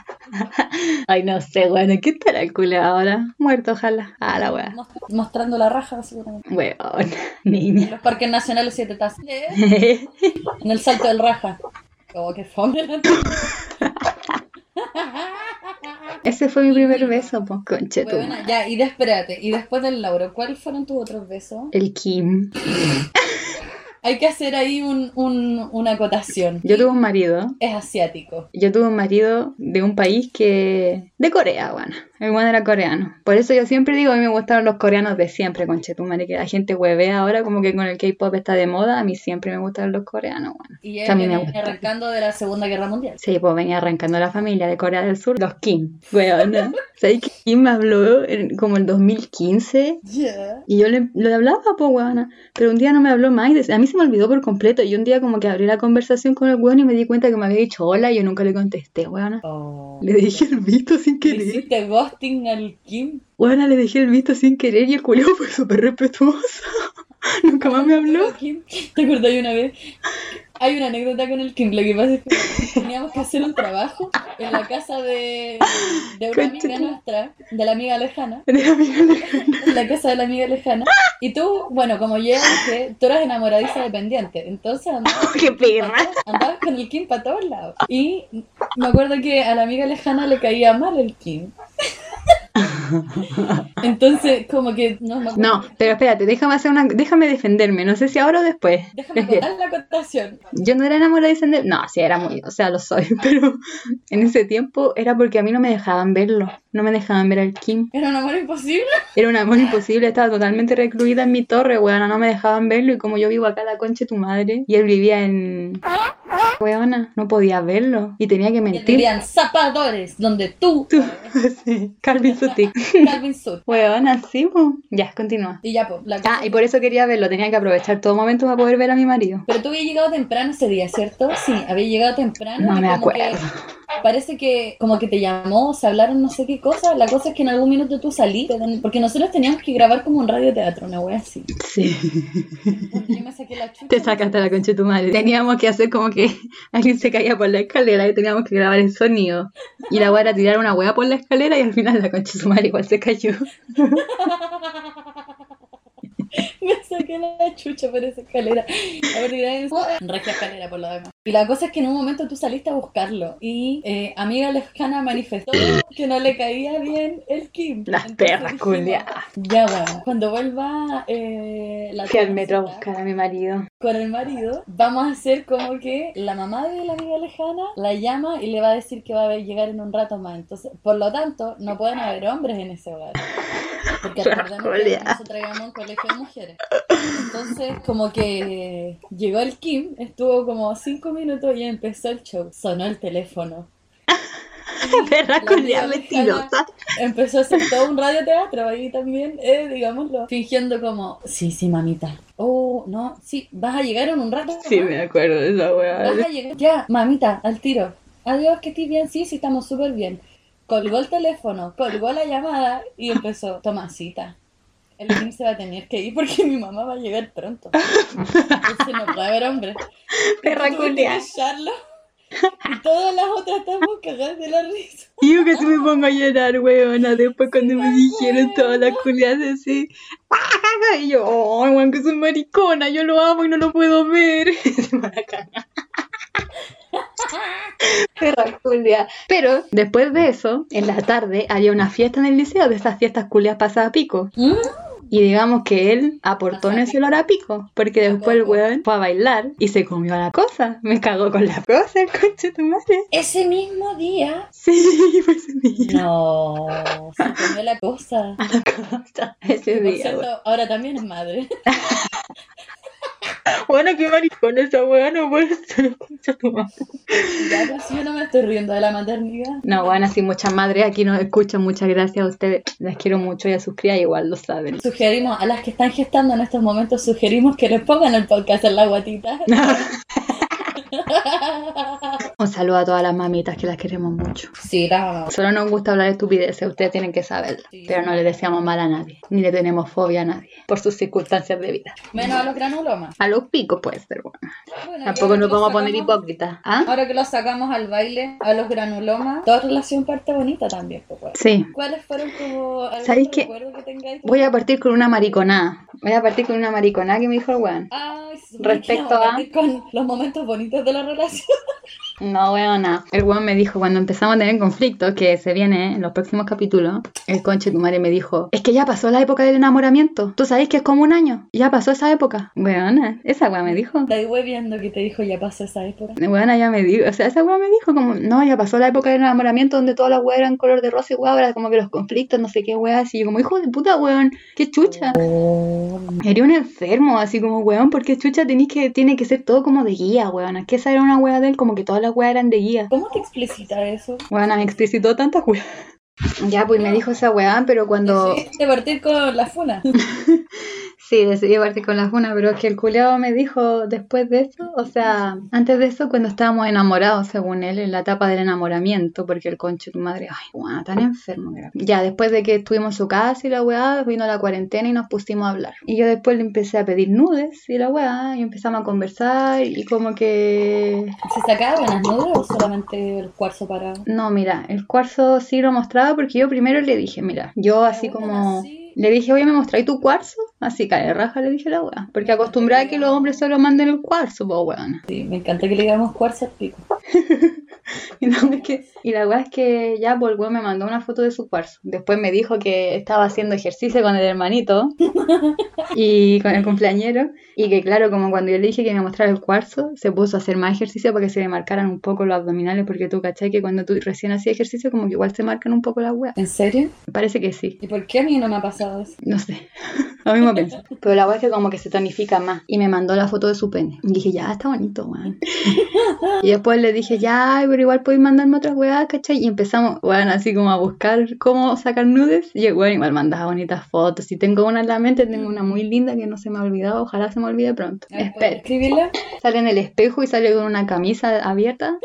Ay, no sé, weón. ¿Qué estará el culo ahora? Muerto, ojalá. Ah, la wea. Mos- Mostrando la raja, seguramente. Weón, En niña. los parques nacionales siete tazas. En el salto del raja. Oh, qué fome. Ese fue mi primer beso, pues, conche Bueno, ya, y de, espérate, y después del Lauro, ¿cuáles fueron tus otros besos? El Kim. Hay que hacer ahí un, un- una acotación. Yo tuve un marido. Es asiático. Yo tuve un marido de un país que... De Corea, bueno. El bueno era coreano. Por eso yo siempre digo, a mí me gustaron los coreanos de siempre, conchetumare, que la gente huevea ahora como que con el K-pop está de moda. A mí siempre me gustaron los coreanos, bueno. Y O él sea, a mí me arrancando de la Segunda Guerra Mundial. Sí, pues venía arrancando la familia de Corea del Sur, los Kim. Weón, ¿sabes que Kim me habló en- como el 2015? Ya. Y yo le, le hablaba, pues, weona. Pero un día no me habló más y a mí se me olvidó por completo. Y un día como que abrí la conversación con el weón y me di cuenta que me había dicho hola y yo nunca le contesté, weona. Oh. Le dejé el visto sin ¿Le querer. Ghosting al Kim? Weona, le dejé el visto sin querer y el culiao fue súper respetuoso. nunca más me habló. ¿Te acordás de una vez? Hay una anécdota con el Kim. Lo que pasa es que teníamos que hacer un trabajo en la casa de, de una amiga nuestra, de la amiga lejana. Amiga lejana. en la casa de la amiga lejana. Y tú, bueno, como ya dije, tú eras enamoradiza dependiente. Entonces andabas, ¡Qué perra! andabas con el Kim para todos lados. Y me acuerdo que a la amiga lejana le caía mal el Kim. Entonces, como que no acuerdo. No, pero espérate, déjame hacer una... Déjame defenderme. No sé si ahora o después. Déjame contar la acotación. Yo no era enamoradiza de... No, sí, era muy... O sea, lo soy. Pero en ese tiempo era porque a mí no me dejaban verlo. No me dejaban ver al Kim. Era un amor imposible. Era un amor imposible, estaba totalmente recluida en mi torre, weona, no me dejaban verlo y como yo vivo acá la concha de tu madre y él vivía en... Weona, no podía verlo y tenía que Y mentir. dirían zapadores, donde tú, Tú, sí, Calvin Calvin Sud. Weona, sí, po. Ya, continúa. Y ya, pues, la cosa Ah, y por eso quería verlo, tenía que aprovechar todo momento para poder ver a mi marido. Pero tú habías llegado temprano ese día, ¿cierto? Sí, había llegado temprano. No y me como acuerdo. Parece que como que te llamó, se hablaron no sé qué cosa. La cosa es que en algún minuto tú saliste, porque nosotros teníamos que grabar como un radioteatro, una wea así. Sí, Yo me saqué la chucha. te sacaste la concha de tu madre. Teníamos que hacer como que alguien se caía por la escalera y teníamos que grabar el sonido. Y la wea era tirar una wea por la escalera y al final la concha de su madre igual se cayó. Me saqué la chucha por esa escalera. A ver, eso. Regia escalera por lo demás. Y la cosa es que en un momento tú saliste a buscarlo. Y eh, amiga lejana manifestó que no le caía bien el Kim. Las Entonces perras. Ya bueno, cuando vuelva eh, la Fui al metro a buscar a mi marido. con el marido, vamos a hacer como que la mamá de la amiga lejana la llama y le va a decir que va a llegar en un rato más. Entonces, por lo tanto, no pueden haber hombres en ese hogar. Porque que nosotros íbamos a un colegio de mujeres. Entonces, como que llegó el Kim, estuvo como cinco minutos y empezó el show. Sonó el teléfono. Perra mentirosa. Empezó a hacer todo un radioteatro ahí también, eh, digámoslo. Fingiendo como, sí, sí, mamita. Oh, no, sí, vas a llegar en un rato. Sí, me acuerdo de esa Vas weá. a llegar. Ya, mamita, al tiro. Adiós, que estés bien, sí, sí, estamos súper bien. Colgó el teléfono, colgó la llamada y empezó, Tomasita. El Kim se va a tener que ir porque mi mamá va a llegar pronto. Entonces no puede haber hombre. Perra Tuve que culiada. callarlo. Y todas las otras estamos cagadas de la risa. Y yo casi me pongo a llorar, weona. Después cuando me dijeron todas las culiadas así. "Ah", Y yo, oh, weón, que soy maricona. Yo lo amo y no lo puedo ver. Se me van a cagar. Perra culia. Pero después de eso, en la tarde había una fiesta en el liceo, de esas fiestas culias pasadas a pico. ¿Mm? Y digamos que él aportó en ese olor a pico, porque después el weón fue a bailar y se comió la cosa. Me cagó con la cosa, el conche de tu madre. Ese mismo día. Sí, fue ese día. No, se comió la cosa. A la cosa, ese Por día, cierto, ahora también es madre. Bueno, qué maricón esa weá, no puede ser, tu madre. Ya, pues yo no me estoy riendo de la maternidad. No, bueno, así muchas madres aquí nos escuchan, muchas gracias a ustedes. Las quiero mucho y a sus crías igual lo saben. Sugerimos, a las que están gestando en estos momentos, sugerimos que les pongan el podcast en la guatita. Un saludo a todas las mamitas que las queremos mucho. Sí, la mamá. Solo nos gusta hablar de estupideces, ustedes tienen que saberlo. Sí. Pero no le deseamos mal a nadie, ni le tenemos fobia a nadie, por sus circunstancias de vida. Menos a los granulomas. A los picos puede ser, bueno. Bueno, Tampoco nos que vamos a poner hipócritas. ¿Ah? Ahora que los sacamos al baile, a los granulomas, toda relación parte bonita también, pues, bueno. Sí. ¿Cuáles fueron como ¿Sabéis qué? recuerdo que tengáis? Voy a partir con una mariconada. Voy a partir con una mariconada que me dijo el weón. Respecto a- partir Con los momentos bonitos de la relación. No, weón, nada. El weón me dijo cuando empezamos a tener conflictos, que se viene en los próximos capítulos, el conche tu madre me dijo, es que ya pasó la época del enamoramiento. Tú sabes que es como un año. Ya pasó esa época. Weona, esa weón me dijo. Estáis viendo que te dijo ya pasó esa época. Weona ya me dijo, o sea, esa weón me dijo como, no, ya pasó la época del enamoramiento donde todas las weas eran color de rosa y weón, ahora como que los conflictos, no sé qué weas, así yo como, hijo de puta weón, qué chucha. Eres un enfermo, así como, weón, porque chucha tenés que, tiene que ser todo como de guía, weón. Es que esa era una wea de él, como que todas las weas eran de guía. ¿Cómo te explicita eso? Bueno, me explicitó tantas weas. Ya, pues me dijo esa weá, pero cuando... Decidiste partir con la funa. Sí, decidí partir con la funa, pero es que el culiado me dijo después de eso, o sea, antes de eso, cuando estábamos enamorados, según él, en la etapa del enamoramiento, porque el conche tu madre, ay, weá, tan enfermo. Ya, después de que estuvimos en su casa y la weá, vino la cuarentena y nos pusimos a hablar. Y yo después le empecé a pedir nudes y la weá, y empezamos a conversar y como que... ¿Se sacaba buenas nudes o solamente el cuarzo parado? No, mira, el cuarzo sí lo mostraba porque yo primero le dije, mira, yo así como... así. Le dije, oye, ¿me mostráis tu cuarzo? Así, cae raja, le dije a la weá. Porque acostumbrada a que los hombres solo manden el cuarzo, pues weón. Sí, me encanta que le digamos cuarzo al pico. Que- y la weá es que ya, pues el weón me mandó una foto de su cuarzo. Después me dijo que estaba haciendo ejercicio con el hermanito y con el cumpleañero. Y que, claro, como cuando yo le dije que me mostrara el cuarzo, se puso a hacer más ejercicio para que se le marcaran un poco los abdominales. Porque tú, ¿cachai? Que cuando tú recién hacías ejercicio, como que igual se marcan un poco las weas. ¿En serio? Parece que sí. ¿Y por qué a mí no me ha pasado eso? No sé. Lo mismo pienso. Pero la weá es que como que se tonifica más. Y me mandó la foto de su pene. Y dije, ya, está bonito, weón. y después le dije, ya, pero igual podéis mandarme otras weas, ¿cachai? Y empezamos, weón, así como a buscar cómo sacar nudes. Y weón, igual mandaba bonitas fotos. Si tengo una en la mente, tengo una muy linda que no se me ha olvidado. Ojalá se me olvide pronto. A ver, ¿puedes Espero. escribirla? Sale en el espejo y sale con una camisa abierta.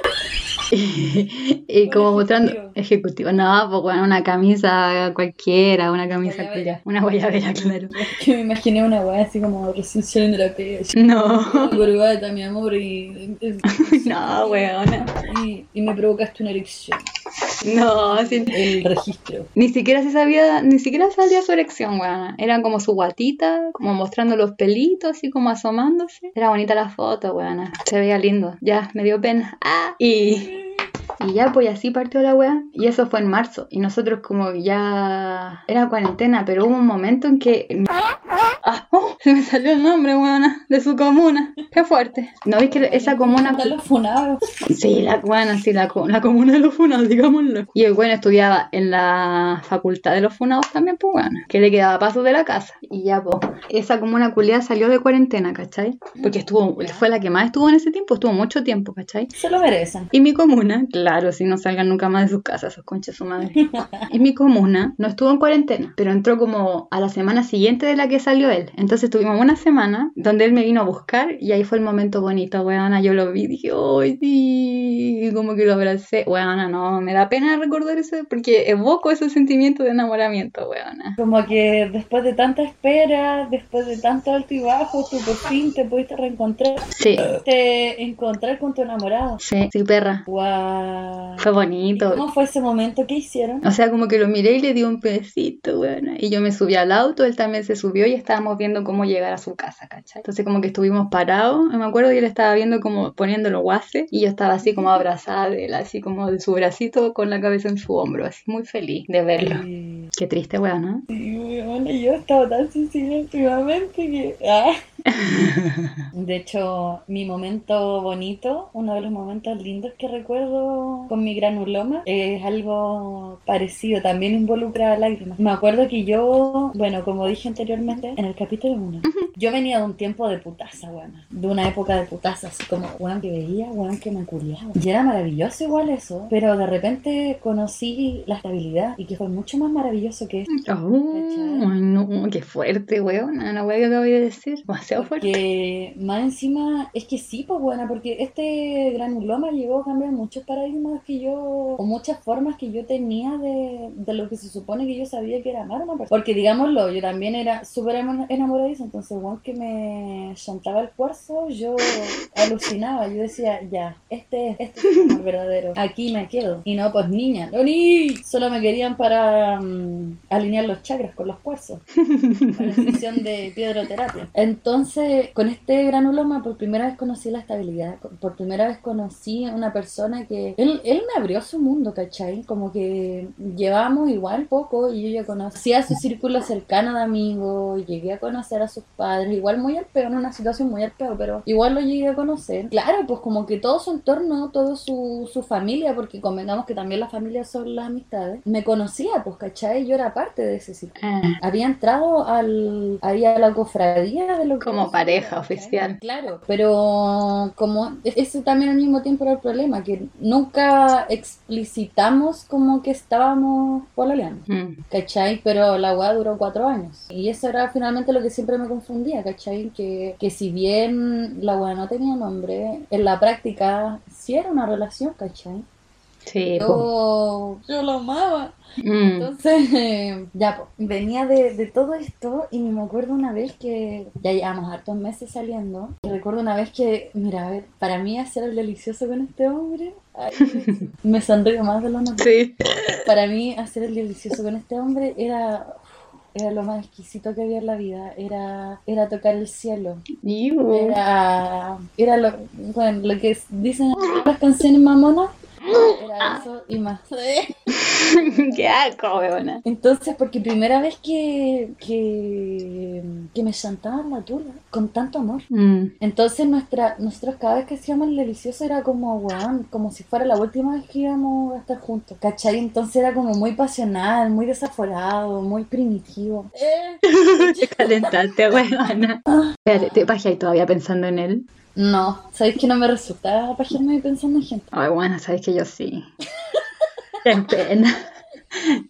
Y, y como mostrando ejecutivo. ejecutivo, no, pues bueno, una camisa cualquiera, una camisa Guayabera. una guayabera, claro. Que me imaginé una weá así como recién saliendo de la pega. No, Corbata, mi amor, y, no, weona. y, y me provocaste una erección. No, sí. El registro. Ni siquiera se sabía, ni siquiera salía su erección, weona. Era como su guatita, como mostrando los pelitos, así como asomándose. Era bonita la foto, weona. Se veía lindo. Ya, me dio pena. Ah, y. Y ya, pues así partió la weá. Y eso fue en marzo. Y nosotros como ya... Era cuarentena, pero hubo un momento en que... Ah, oh, se me salió el nombre, weona, de su comuna. Qué fuerte. ¿No ves que esa comuna... Están los funados. Sí, la, bueno, sí, la, la comuna de los funados, digámoslo. Y el bueno estudiaba en la facultad de los funados también, pues bueno, que le quedaba paso de la casa. Y ya, pues, esa comuna culiada salió de cuarentena, ¿cachai? Porque estuvo, fue la que más estuvo en ese tiempo, estuvo mucho tiempo, ¿cachai? Se lo merecen. Y mi comuna, claro, si no salgan nunca más de sus casas, esos conchas su madre. Y mi comuna no estuvo en cuarentena, pero entró como a la semana siguiente de la que salió él. Entonces tuvimos una semana donde él me vino a buscar y ahí fue el momento bonito, weona. Yo lo vi y dije, ¡ay, sí! Y como que lo abracé. Weona, no, me da pena recordar eso porque evoco ese sentimiento de enamoramiento, weona. Como que después de tanta espera, después de tanto alto y bajo, tú por fin te pudiste reencontrar. Sí, Te encontrar con tu enamorado. sí, sí, perra. Wow. Fue bonito. ¿Cómo fue ese momento? ¿Qué hicieron? O sea, como que lo miré y le di un pedacito, weona. Y yo me subí al auto, él también se subió y estábamos viendo cómo llegar a su casa, ¿cachai? Entonces como que estuvimos parados, me acuerdo que él estaba viendo como poniendo los guases y yo estaba así como abrazada de él, así como de su bracito con la cabeza en su hombro, así muy feliz de verlo. Qué triste, weón, ¿no? Sí, bueno, yo estaba tan sensible últimamente que... ah. De hecho, mi momento bonito, uno de los momentos lindos que recuerdo con mi granuloma, es algo parecido, también involucra lágrimas. Me acuerdo que yo, bueno, como dije anteriormente, en el capítulo 1, yo venía de un tiempo de putaza, weón, de una época de putaza, así como, weón, que veía, weón, que me curiaba. Y era maravilloso igual eso, pero de repente conocí la estabilidad y que fue mucho más maravilloso que eso. Oh, ay, no, qué fuerte, weón, la weá que acabo de decir, demasiado fuerte. Que más encima es que sí, pues buena, porque este granuloma llegó a cambiar muchos paradigmas que yo, o muchas formas que yo tenía de, de lo que se supone que yo sabía que era amar a una persona. Porque digámoslo, yo también era súper enamoradiza, entonces igual que me chantaba el cuarzo, yo alucinaba, yo decía, ya, este es, este es el verdadero, aquí me quedo. Y no, pues niña, no ni, solo me querían para mm, alinear los chakras con los cuarzos para sesión de piedroterapia. Entonces, con este granuloma, por primera vez conocí la estabilidad. Por primera vez conocí a una persona que. Él, él me abrió su mundo, ¿cachai? Como que llevamos igual poco y yo ya conocía su círculo cercano de amigos, llegué a conocer a sus padres, igual muy al peor, en una situación muy al peor, pero igual lo llegué a conocer. Claro, pues como que todo su entorno, todo su, su familia, porque convengamos que también las familias son las amistades, me conocía, pues, ¿cachai? Yo era parte de ese círculo Ah, había entrado al ahí a la cofradía de lo que Como pareja oficial. claro pero como ese también al mismo tiempo era el problema que nunca explicitamos como que estábamos pololeando mm, ¿cachai? Pero la weá duró cuatro años. Y eso era finalmente lo que siempre me confundía, ¿cachai? Que, que si bien la weá no tenía nombre, en la práctica sí era una relación, ¿cachai? Sí. Yo, yo lo amaba. Mm, Entonces, eh, ya, venía de, de todo esto y me acuerdo una vez que ya llevamos hartos meses saliendo. Y recuerdo una vez que, mira, a ver, para mí hacer el delicioso con este hombre, ay, me sonrío más de lo normal. sí. Para mí hacer el delicioso con este hombre era, era lo más exquisito que había en la vida. Era, era tocar el cielo. Era, era lo, bueno, lo que dicen las canciones mamonas. Era eso y más. Qué asco, weona. Entonces, porque primera vez que, que, que me chantaban la tula con tanto amor. Mm, Entonces, nuestra, nosotros cada vez que hacíamos el delicioso era como, weón, como si fuera la última vez que íbamos a estar juntos, ¿cachai? Entonces era como muy pasional, muy desaforado, muy primitivo. te calentaste, weona. Espérate, ¿te pajeas todavía pensando en él? No, ¿sabéis que no me resulta pajearme pensando en gente? Ay, bueno, sabes que yo sí. Qué pena.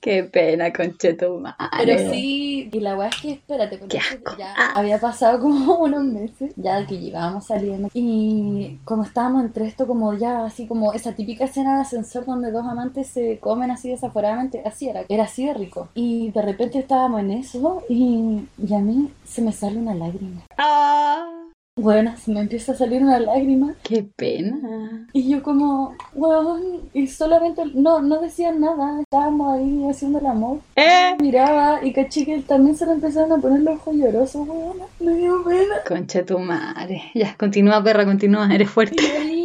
Qué pena, conchetumare. Pero sí, y la weá es que, espérate, porque ya había pasado como unos meses, ya que llegábamos saliendo, y como estábamos entre esto, como ya así como esa típica escena de ascensor donde dos amantes se comen así desaforadamente, así era, era así de rico. Y de repente estábamos en eso, y, y a mí se me sale una lágrima. Ah, Bueno, se me empieza a salir una lágrima, qué pena. y yo como, weón, y solamente, no, no decían nada, estábamos ahí haciendo el amor. ¿Eh? miraba y caché que también se le empezaron a poner los ojos llorosos, weón. Me dio pena. Conchetumare. Ya, continúa, perra, continúa. Eres fuerte. Y ahí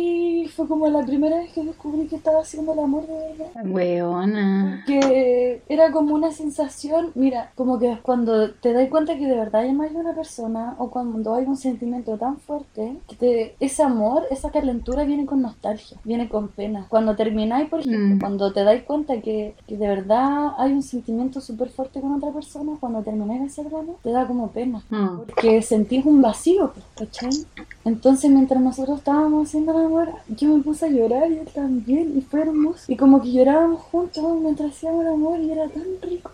fue como la primera vez que descubrí que estaba haciendo el amor de verdad. Weona. Que era como una sensación, mira, como que cuando te das cuenta que de verdad amas a una persona o cuando hay un sentimiento tan fuerte, que te- ese amor, esa calentura viene con nostalgia, viene con pena. Cuando termináis, por ejemplo, Mm. cuando te dais cuenta que, que de verdad hay un sentimiento súper fuerte con otra persona, cuando termináis de hacer el amor, te da como pena. Mm. Porque sentís un vacío, pues, ¿cachai? Entonces mientras nosotros estábamos haciendo el amor, yo me puse a llorar y él también, y fue hermoso. Y como que llorábamos juntos mientras hacíamos el amor y era tan rico.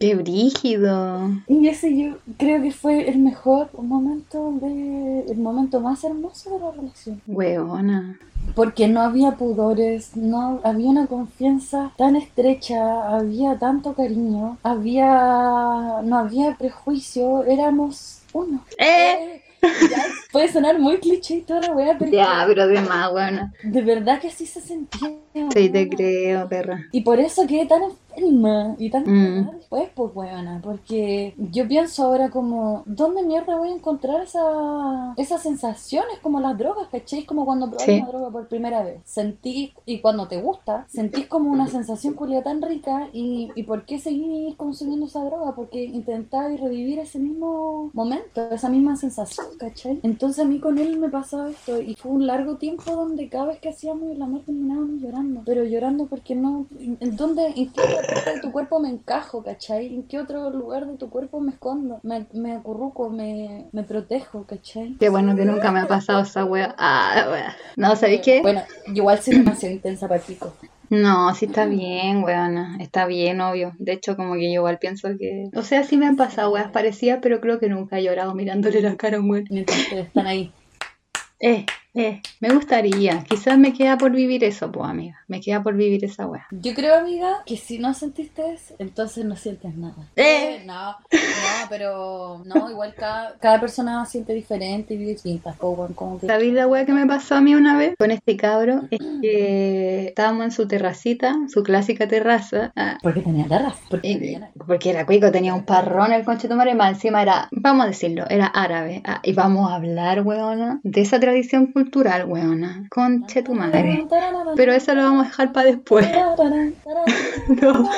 Qué brígido. Y ese yo creo que fue el mejor momento de, el momento más hermoso de la relación. Weona. Porque no había pudores, no había una confianza tan estrecha, había tanto cariño, había, no había prejuicio, éramos uno. ¡Eh! Ya, puede sonar muy cliché y toda la weá, pero Ya, pero de más, weona. de verdad que así se sentía. Sí, te creo, perra. Y por eso quedé tan calma y tanta Mm. después, pues weona, porque yo pienso ahora como, ¿dónde mierda voy a encontrar esa, esas sensaciones como las drogas, ¿cachai? Como cuando probas Sí. una droga por primera vez. Sentís, y cuando te gusta, sentís como una sensación culia tan rica y, y ¿por qué seguir consumiendo esa droga? Porque intentáis revivir ese mismo momento, esa misma sensación, ¿cachai? Entonces a mí con él me pasaba esto y fue un largo tiempo donde cada vez que hacíamos el amor terminábamos llorando, pero llorando porque no, ¿en, en dónde, en qué parte de tu cuerpo me encajo, ¿cachai? ¿En qué otro lugar de tu cuerpo me escondo? Me, me acurruco, me, me protejo, ¿cachai? Qué bueno que nunca me ha pasado esa wea. Ah, wea. No, ¿sabéis qué? Bueno, igual soy demasiado intensa para pico. No, sí está bien, weona. Está bien, obvio. De hecho, como que yo igual pienso que. O sea, sí me han pasado weas parecidas, pero creo que nunca he llorado mirándole la cara a un weón. Mientras están ahí. Eh, eh, me gustaría. Quizás me queda por vivir eso, pues, amiga. Me queda por vivir esa wea. Yo creo, amiga, que si no sentiste eso, entonces no sientes nada. Eh. No, no, pero no, igual cada, cada persona siente diferente y weón, Como que ¿Sabéis la wea que me pasó a mí una vez con este cabro? Es que estábamos en su terracita, su clásica terraza. ah, Porque tenía garras. Porque y- tenía- porque era cuico, tenía un parrón el conche madre, más encima era, vamos a decirlo, era árabe. ah, y vamos a hablar, weona, de esa tradición cultural, weona. Conche tu madre. Pero eso lo vamos a dejar para después. No,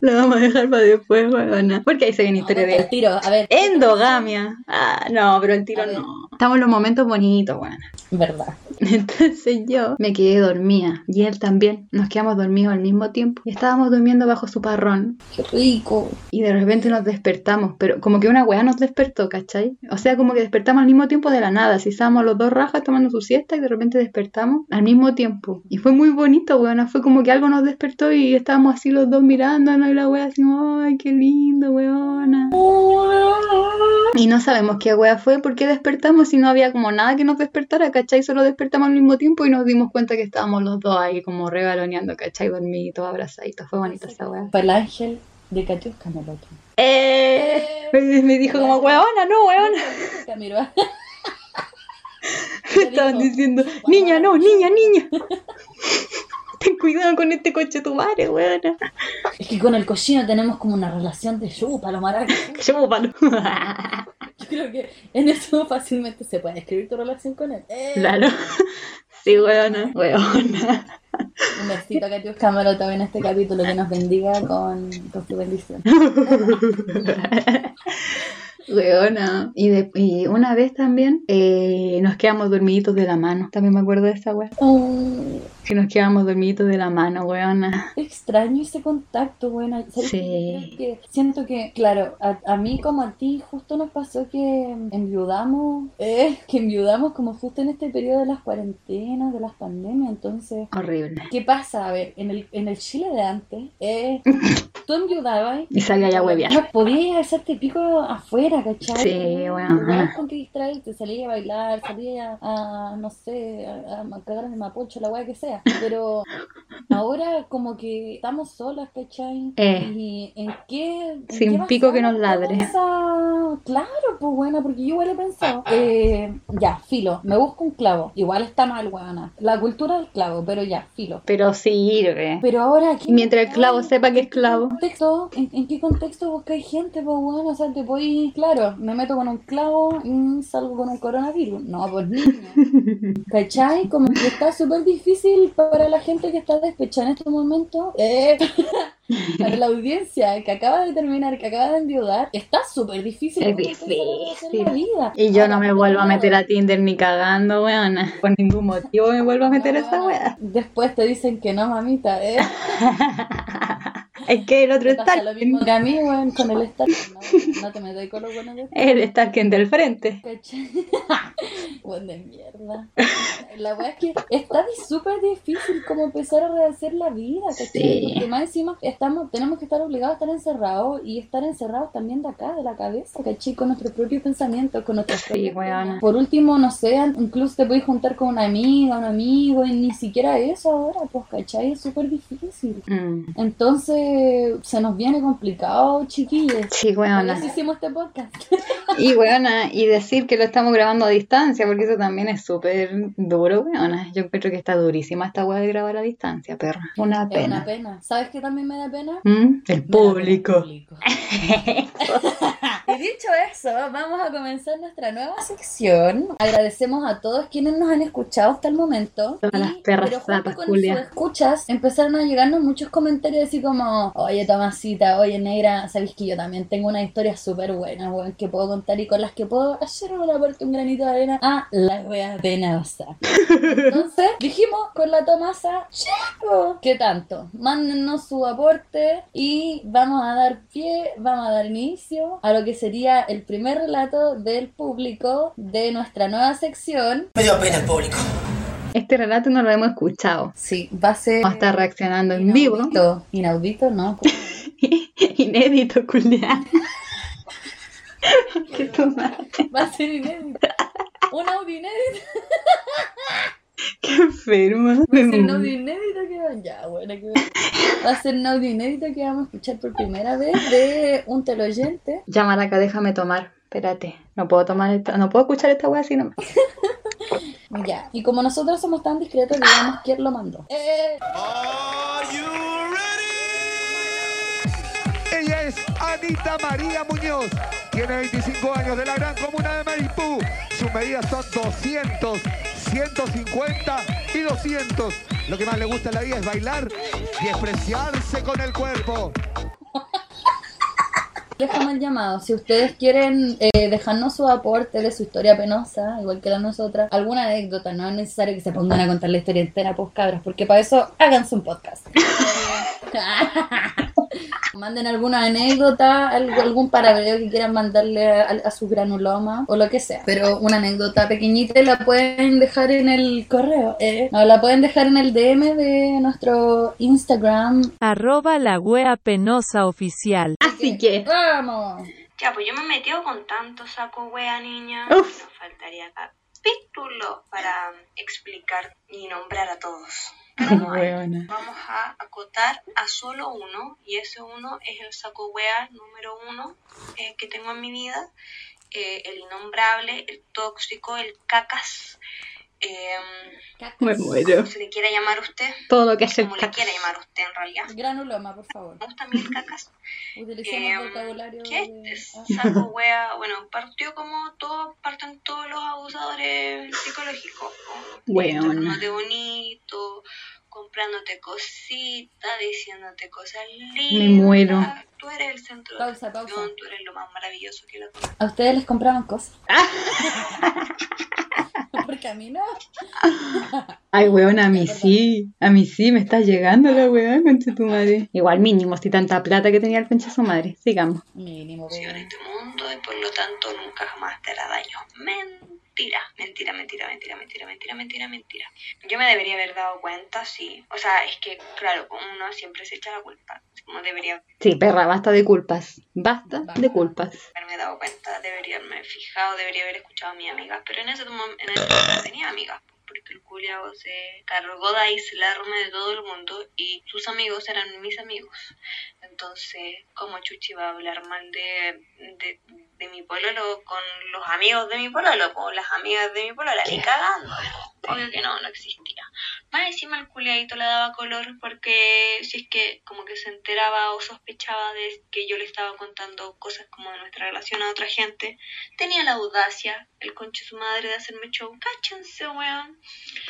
lo vamos a dejar para después, weona. Porque ahí se viene historia de El tiro, a ver. endogamia. Ah, no, pero el tiro no. Estamos en los momentos bonitos, weona. Verdad. Entonces yo me quedé dormida y él también. Nos quedamos dormidos al mismo tiempo. Y estábamos durmiendo bajo su parrón Qué rico. y de repente nos despertamos, pero como que una weá nos despertó, ¿cachai? O sea, como que despertamos al mismo tiempo de la nada. Si estábamos los dos rajas tomando su siesta y de repente despertamos al mismo tiempo. Y fue muy bonito, weona. Fue como que algo nos despertó y estábamos así los dos mirándonos y la weá así, ay, qué lindo, weona. Y no sabemos qué weá fue, porque despertamos y no había como nada que nos despertara, ¿cachai? Solo despertamos al mismo tiempo y nos dimos cuenta que estábamos los dos ahí como regaloneando, ¿cachai? Dormiditos, abrazaditos. Fue bonita esa weá. Fue el ángel de Katiuska Meloto. ¡Eh! Me dijo como, weona, no, weona. Me estaban diciendo, niña, no, niña, niña. Ten cuidado con este coche tu madre, weona. Es que con el cochino tenemos como una relación de yupa, lo maraca. Chúpalo. Yo creo que en eso fácilmente se puede escribir tu relación con él. Eh, Claro. Sí, weona. Weona. Un besito a Katiuska Meloto en este capítulo que nos bendiga con, con su bendición. Weona. Y, de- y una vez también eh, nos quedamos dormiditos de la mano. También me acuerdo de esa wea. Oh, Que nos quedamos dormiditos de la mano, weona. extraño ese contacto. ¿sabes Sí. que siento que, claro, a, a mí como a ti justo nos pasó que enviudamos, eh, que enviudamos como justo en este periodo de las cuarentenas, de las pandemias, entonces... Horrible. ¿Qué pasa? A ver, en el, en el Chile de antes, eh, tú enviudabas Y salía ya huevear. no podías hacerte pico afuera, ¿cachai? Sí, bueno. Con que distraerte, salías a bailar, salías a, no sé, a, a cagar en el mapocho, la weá que sea. Pero ahora como que estamos solas, ¿cachai? Eh. Y en qué... en Sin qué pico que nos ladre. Claro, pues bueno, porque yo igual he pensado, eh, ya, filo, me busco un clavo. Igual está mal, weona. La cultura del clavo, pero ya, filo. Pero sirve. Pero ahora aquí. Mientras el clavo sepa que es clavo. contexto, ¿en, en qué contexto buscáis gente? Pues bueno, o sea, te podéis, claro, me meto con un clavo y salgo con un coronavirus. No, pues niño. ¿Cachai? Como que está súper difícil para la gente que está despechada en este momento. Eh, para la audiencia que acaba de terminar, que acaba de enviudar, está súper difícil. Es la difícil. vida. Y yo no me vuelvo a meter a Tinder ni cagando, weona. Por ningún motivo me vuelvo a meter a esa wea. Después te dicen que no, mamita, ¿eh? Es que el otro Te pasa lo mismo Starken. que a mí, weón, con el Star. No, no te metas con los buenos de El Starken del frente. ¿Cachai? Buen de mierda. La verdad es que está súper difícil como empezar a rehacer la vida, ¿cachai? Sí. Porque más encima estamos, tenemos que estar obligados a estar encerrados y estar encerrados también de acá, de la cabeza, ¿cachai? Con nuestros propios pensamientos, con nuestras Sí, propias. Por último, no sé, incluso te puedes juntar con una amiga, un amigo, y ni siquiera eso ahora, pues, ¿cachai? Es súper difícil. Mm. Entonces, que se nos viene complicado, chiquillos. Sí, Por weona. eso hicimos este podcast. Y weona, y decir que lo estamos grabando a distancia, porque eso también es súper duro, weona. Yo encuentro que está durísima esta weá de grabar a distancia, perra. Una Es una pena. ¿Sabes qué también me da pena? ¿Mm? El público. y dicho eso, vamos a comenzar nuestra nueva sección. Agradecemos a todos quienes nos han escuchado hasta el momento. Todas las perras pero junto con Julia. sus escuchas empezaron a llegarnos muchos comentarios así como, oye Tomasita, oye Negra, sabéis que yo también tengo una historia súper buena, weón, que puedo contar y con las que puedo hacer una parte, un granito de arena a la wea penosa. Entonces dijimos con la Tomasa, "Chico, ¿qué tanto? Mándennos su aporte y vamos a dar pie, vamos a dar inicio a lo que sería el primer relato del público de nuestra nueva sección. Me dio pena el público. Este relato no lo hemos escuchado. Sí, va a ser... Vamos a estar reaccionando en vivo. Inaudito. ¿no? Inédito, culiá. que tu madre. Va a ser inédito. Un audio inédito. Qué enferma. Va a ser un audio inédito que va... Ya, bueno, que va a ser un audio inédito que vamos a escuchar por primera vez de un teleoyente. Ya, Maraca, déjame tomar. Espérate. No puedo tomar esta, no puedo escuchar esta weá así nomás. Ya, y como nosotros somos tan discretos, digamos quién lo mandó. Eh, Are you ready? Ella es Anita María Muñoz. Tiene 25 años de la gran comuna de Maripú. Sus medidas son 200, 150 y 200. Lo que más le gusta en la vida es bailar y expresarse con el cuerpo. Dejamos el llamado. Si ustedes quieren eh, dejarnos su aporte de su historia penosa, igual que la nosotras, alguna anécdota, no es necesario que se pongan a contar la historia entera, pues cabras, porque para eso háganse un podcast. Manden alguna anécdota, algún parabreo que quieran mandarle a, a su granuloma o lo que sea. Pero una anécdota pequeñita la pueden dejar en el correo. eh. No, la pueden dejar en el DM de nuestro Instagram. Arroba la wea penosa oficial. Así que. ¡Vamos! Ya, pues yo me he metido con tanto saco wea, niña. Uf. Nos faltaría capítulo para explicar y nombrar a todos. Pero. Vamos a acotar a solo uno, y ese uno es el saco wea número uno eh, que tengo en mi vida. Eh, el innombrable, el tóxico, el cacas. Eh, Me muero. se le quiera llamar usted, Todo lo que hace el como le caca. quiera llamar usted en realidad. Granuloma, por favor. Me gusta el cacas. Utilicemos Em, vocabulario. ¿Qué de- es ah. saco wea? Bueno, partió como todo, parten todos los abusadores psicológicos. Weona. Tratándote bonito, comprándote cositas, diciéndote cosas lindas. Me muero. Tú eres el centro Pausa, de pausa. atención, tú eres lo más maravilloso que la. ¿A ustedes les compraban cosas? Porque a mí no. Ay, weón, a mí sí. A mí sí, me está llegando la weón, concha tu madre. Igual mínimo, si tanta plata que tenía el concha su madre. Sigamos. Mínimo, en weón. este mundo y por lo tanto nunca jamás te hará daño. Mentira, mentira, mentira, mentira, mentira, mentira, mentira, mentira. Yo me debería haber dado cuenta, sí. O sea, es que, claro, uno siempre se echa la culpa. Como debería Sí, perra, basta de culpas. Basta de culpas. haberme dado cuenta, debería haberme fijado, debería haber escuchado a mi amiga. Pero en ese momento en ese momento no tenía amigas, porque el culiao se cargó de aislarme de todo el mundo y sus amigos eran mis amigos. Entonces, ¿cómo Chuchi va a hablar mal de, de, de mi pololo con los amigos de mi pololo, con las amigas de mi pololo? Ni cagando. Obvio que no, no existía. Más encima el culiadito le daba color porque si es que como que se enteraba o sospechaba de que yo le estaba contando cosas como de nuestra relación a otra gente, tenía la audacia, el conche su madre, de hacerme show. Cáchense, weón.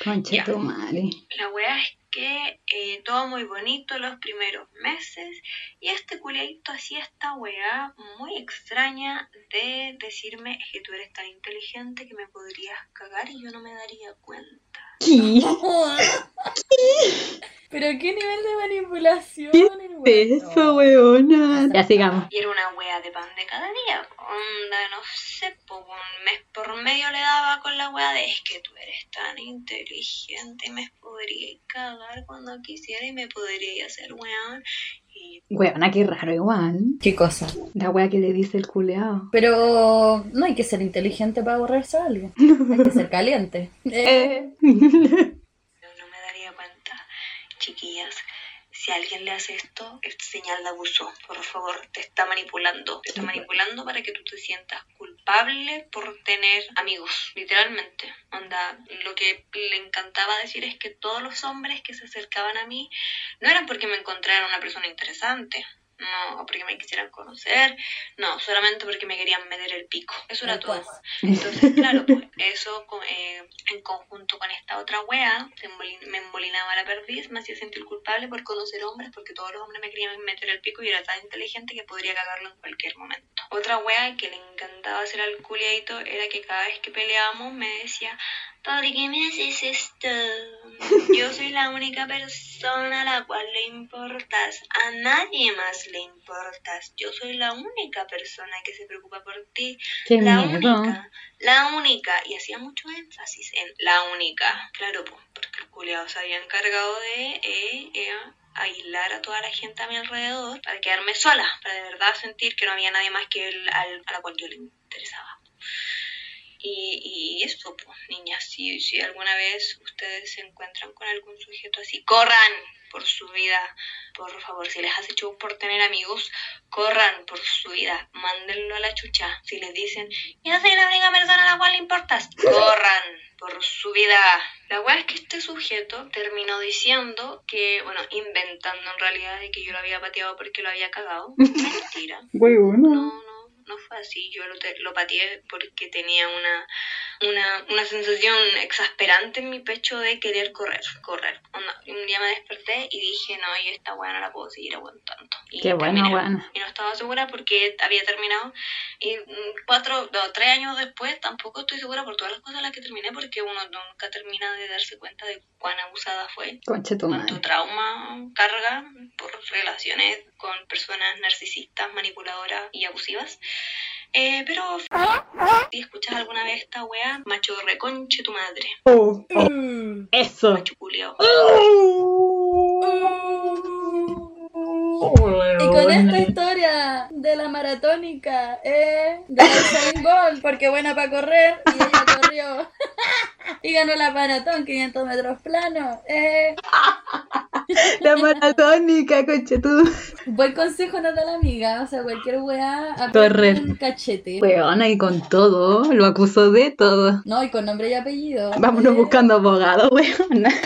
Concha Ya. tu madre. La weá es que eh, todo muy bonito los primeros meses y este culiadito hacía esta weá muy extraña de decirme "Es que tú eres tan inteligente que me podrías cagar y yo no me daría cuenta. ¿Qué? Pero qué nivel de manipulación, Eso, weona. Ya sigamos. Y era una wea de pan de cada día. Onda, no sé, po, un mes por medio le daba con la wea de es que tú eres tan inteligente y me podría cagar cuando quisiera y me podría hacer weón. Weona, qué raro igual. ¿Qué cosa? La wea que le dice el culeado. Pero no hay que ser inteligente para borrarse a alguien. Hay que ser caliente. Eh, Eh. no me daría cuenta, chiquillas. si alguien le hace esto, es señal de abuso. Por favor, te está manipulando. Te está manipulando para que tú te sientas culpable por tener amigos, literalmente. Onda, lo que le encantaba decir es que todos los hombres que se acercaban a mí no eran porque me encontraran una persona interesante. No, porque me quisieran conocer, no, solamente porque me querían meter el pico. Eso era todo. Entonces, claro, pues, eso eh, en conjunto con esta otra wea, me embolinaba la perdiz, me hacía sentir culpable por conocer hombres, porque todos los hombres me querían meter el pico y era tan inteligente que podría cagarlo en cualquier momento. Otra wea que le encantaba hacer al culiadito era que cada vez que peleábamos me decía, ¿por qué me haces esto? Yo soy la única persona a la cual le importas, a nadie más le importas. Yo soy la única persona que se preocupa por ti, Qué la miedo. única, la única, y hacía mucho énfasis en la única, claro, po, porque el culiado se había encargado de eh, eh, aislar a toda la gente a mi alrededor para quedarme sola, para de verdad sentir que no había nadie más que él al- a la cual yo le interesaba. Y, y eso, pues, niñas, si, si alguna vez ustedes se encuentran con algún sujeto así, corran por su vida, por favor, si les has hecho por tener amigos, corran por su vida, mándenlo a la chucha. Si les dicen, yo soy la única persona a la cual le importas, corran por su vida. La weá es que este sujeto terminó diciendo que, bueno, inventando en realidad de que yo lo había pateado porque lo había cagado. Mentira. Bueno. No, no, fue así. Yo lo, lo pateé porque tenía una, una, una sensación exasperante en mi pecho de querer correr, correr. Onda, un día me desperté y dije, no, yo esta weá no la puedo seguir aguantando. Y Qué bueno, bueno. Y no estaba segura porque había terminado. Y mm, cuatro, no, tres años después tampoco estoy segura por todas las cosas las que terminé porque uno nunca termina de darse cuenta de cuán abusada fue Conche tu trauma carga por relaciones con personas narcisistas, manipuladoras y abusivas. Eh, pero si escuchas alguna vez esta wea, macho reconche tu madre, Oh, oh, eso. macho culiao. Y con esta historia de la maratónica, eh, la Usain Bolt, porque buena para correr, y ella corrió y ganó la maratón 500 metros plano, eh. La maratónica, conche tu. Buen consejo nos da la amiga, o sea, cualquier weá, Correr. un cachete. Weona, y con todo, lo acusó de todo. No, y con nombre y apellido. Vámonos eh. buscando abogado, weona.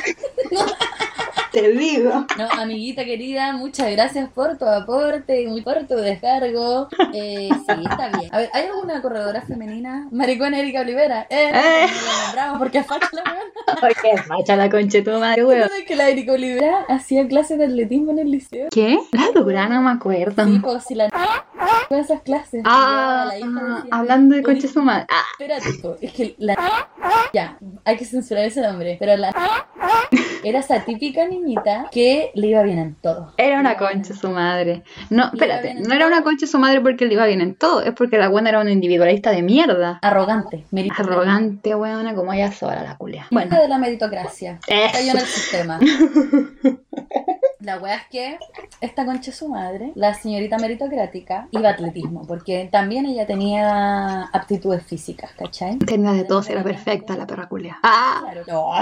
Te digo. No, amiguita querida, muchas gracias por tu aporte y por tu descargo. Eh, sí, está bien. A ver, ¿hay alguna corredora femenina? Maricona Erika Olivera. Eh, Eh. la nombramos porque es facha la weona. Ay, qué facha la conche tu madre, weón. ¿Sabes que la Erika Olivera hacía clases de atletismo en el liceo? ¿Qué? La dura, no me acuerdo. Sí, pues si la esas clases. Ah, La hija decía, hablando de "Oye, conche su madre. Ah, Espérate, po, es que la ya, hay que censurar ese nombre, pero la era esa típica niñita que le iba bien en todo. era una concha su madre. No, espérate, no era una concha su madre porque le iba bien en todo, es porque la buena era una individualista de mierda. Arrogante, meritocracia. Arrogante, weona, como ella sola, la culia. Bueno. De la meritocracia. Cayó en el eso. sistema. La wea es que esta concha su madre, la señorita meritocrática, iba a atletismo, porque también ella tenía aptitudes físicas, ¿cachai? Tenía de todo, era perfecta la perra culia. Ah, Claro. No.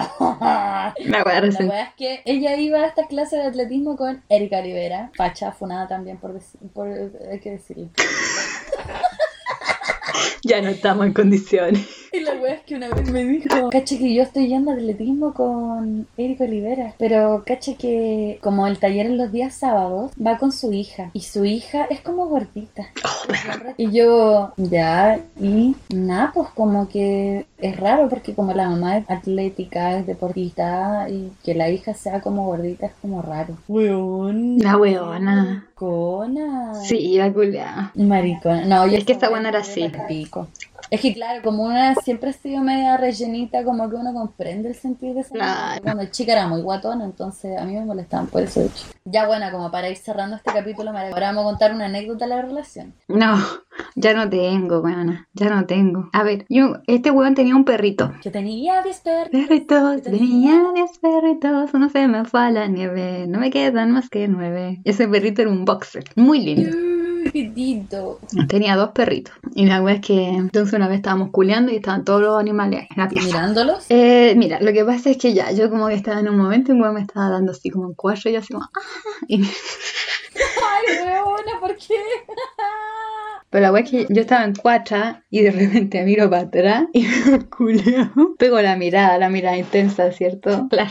la wea La wea es que ella iba a estas clases de atletismo con Erika Rivera, facha, funada también por, por hay que decirlo. Ya no estamos en condiciones. Y la wea es que una vez me dijo, caché que yo estoy yendo a atletismo con Erika Olivera, pero caché que como el taller en los días sábados va con su hija y su hija es como gordita. Y yo, ya, y nada, pues como que es raro porque como la mamá es atlética, es deportista y que la hija sea como gordita es como raro. Weón. La weona. Maricona. Sí, la culia. Maricona. No, yo Es que esta buena era así. pico. Es que claro, como una siempre ha sido media rellenita, como que uno comprende el sentido de esa Claro. Cuando el chica era muy guatona, entonces a mí me molestaban por eso de hecho. Ya buena, como para ir cerrando este capítulo, ahora vamos a contar una anécdota de la relación. No, ya no tengo, weona. Ya no tengo. A ver, yo, este weón tenía un perrito. Yo tenía 10 perros. Perritos, tenía 10 perritos, uno se me fue a la nieve, no me quedan más que nueve. Ese perrito era un boxer, muy lindo. Tenía dos perritos. Y la wea es que entonces una vez estábamos culeando y estaban todos los animales en la pieza. Mirándolos. Eh, mira, lo que pasa es que ya, yo como que estaba en un momento en que me estaba dando así como en cuatro y yo así como, ah, y- Ay, weona, ¿por qué? Pero la wea es que yo estaba en cuacha y de repente miro para atrás y veo el culeado. Pego la mirada, la mirada intensa, ¿cierto? Claro.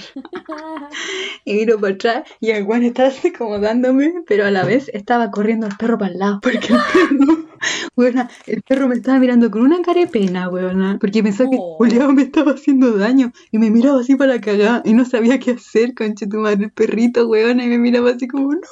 Y miro para atrás y el weón estaba así como dándome, pero a la vez estaba corriendo el perro para el lado. Porque el perro, weona, el perro me estaba mirando con una cara de pena, weona. Porque que el Oh. culeado me estaba haciendo daño. Y me miraba así para cagar y no sabía qué hacer, conche tu madre, el perrito, weona. Y me miraba así como, no, no.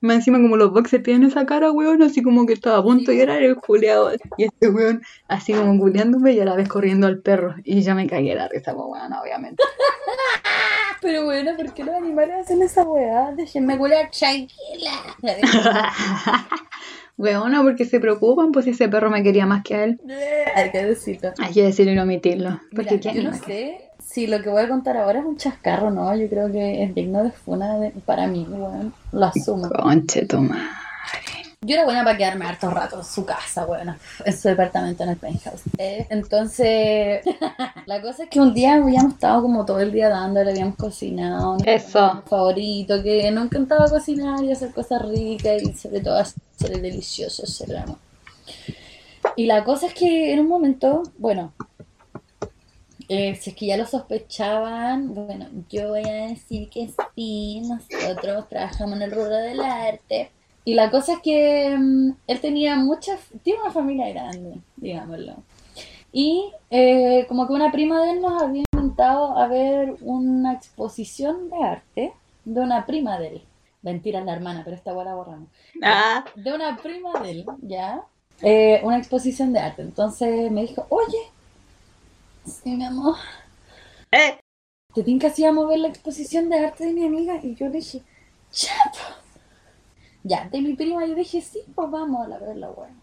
Más encima como los boxers tienen esa cara, weón, así como que estaba a punto de llorar el culeado. Y este weón así como culeándome y a la vez corriendo al perro. Y yo me cagué la risa, pues weón, obviamente. Pero bueno, ¿por qué los animales hacen esa weá? Déjenme curar tranquila. Weona, porque se preocupan, pues si ese perro me quería más que a él. Hay que decirlo. Hay que decirlo y no omitirlo. Porque Mira, ¿quién yo no sé si lo que voy a contar ahora es un chascarro, ¿no? Yo creo que es digno de funa de- para mí, weón. Lo asumo. Conche tu madre. Yo era buena para quedarme harto rato en su casa, bueno, en su departamento en el penthouse. Eh, entonces, la cosa es que un día habíamos estado como todo el día dándole, habíamos cocinado. Eso. Favorito, que nos encantaba cocinar y hacer cosas ricas y sobre todo delicioso amor. Y la cosa es que en un momento, bueno, eh, si es que ya lo sospechaban, bueno, yo voy a decir que sí, nosotros trabajamos en el rubro del arte. Y la cosa es que mm, él tenía mucha, tiene una familia grande, digámoslo. Y eh, como que una prima de él nos había inventado a ver una exposición de arte de una prima de él. Mentira, la hermana, pero esta la borramos Ah, de una prima de él, ¿ya? Eh, una exposición de arte. Entonces me dijo, oye, sí, mi amor, eh. ¿te tinca si vamos a ver la exposición de arte de mi amiga? Y yo le dije, ya, po". Ya, de mi prima yo dije, sí, pues vamos a la ver la wea.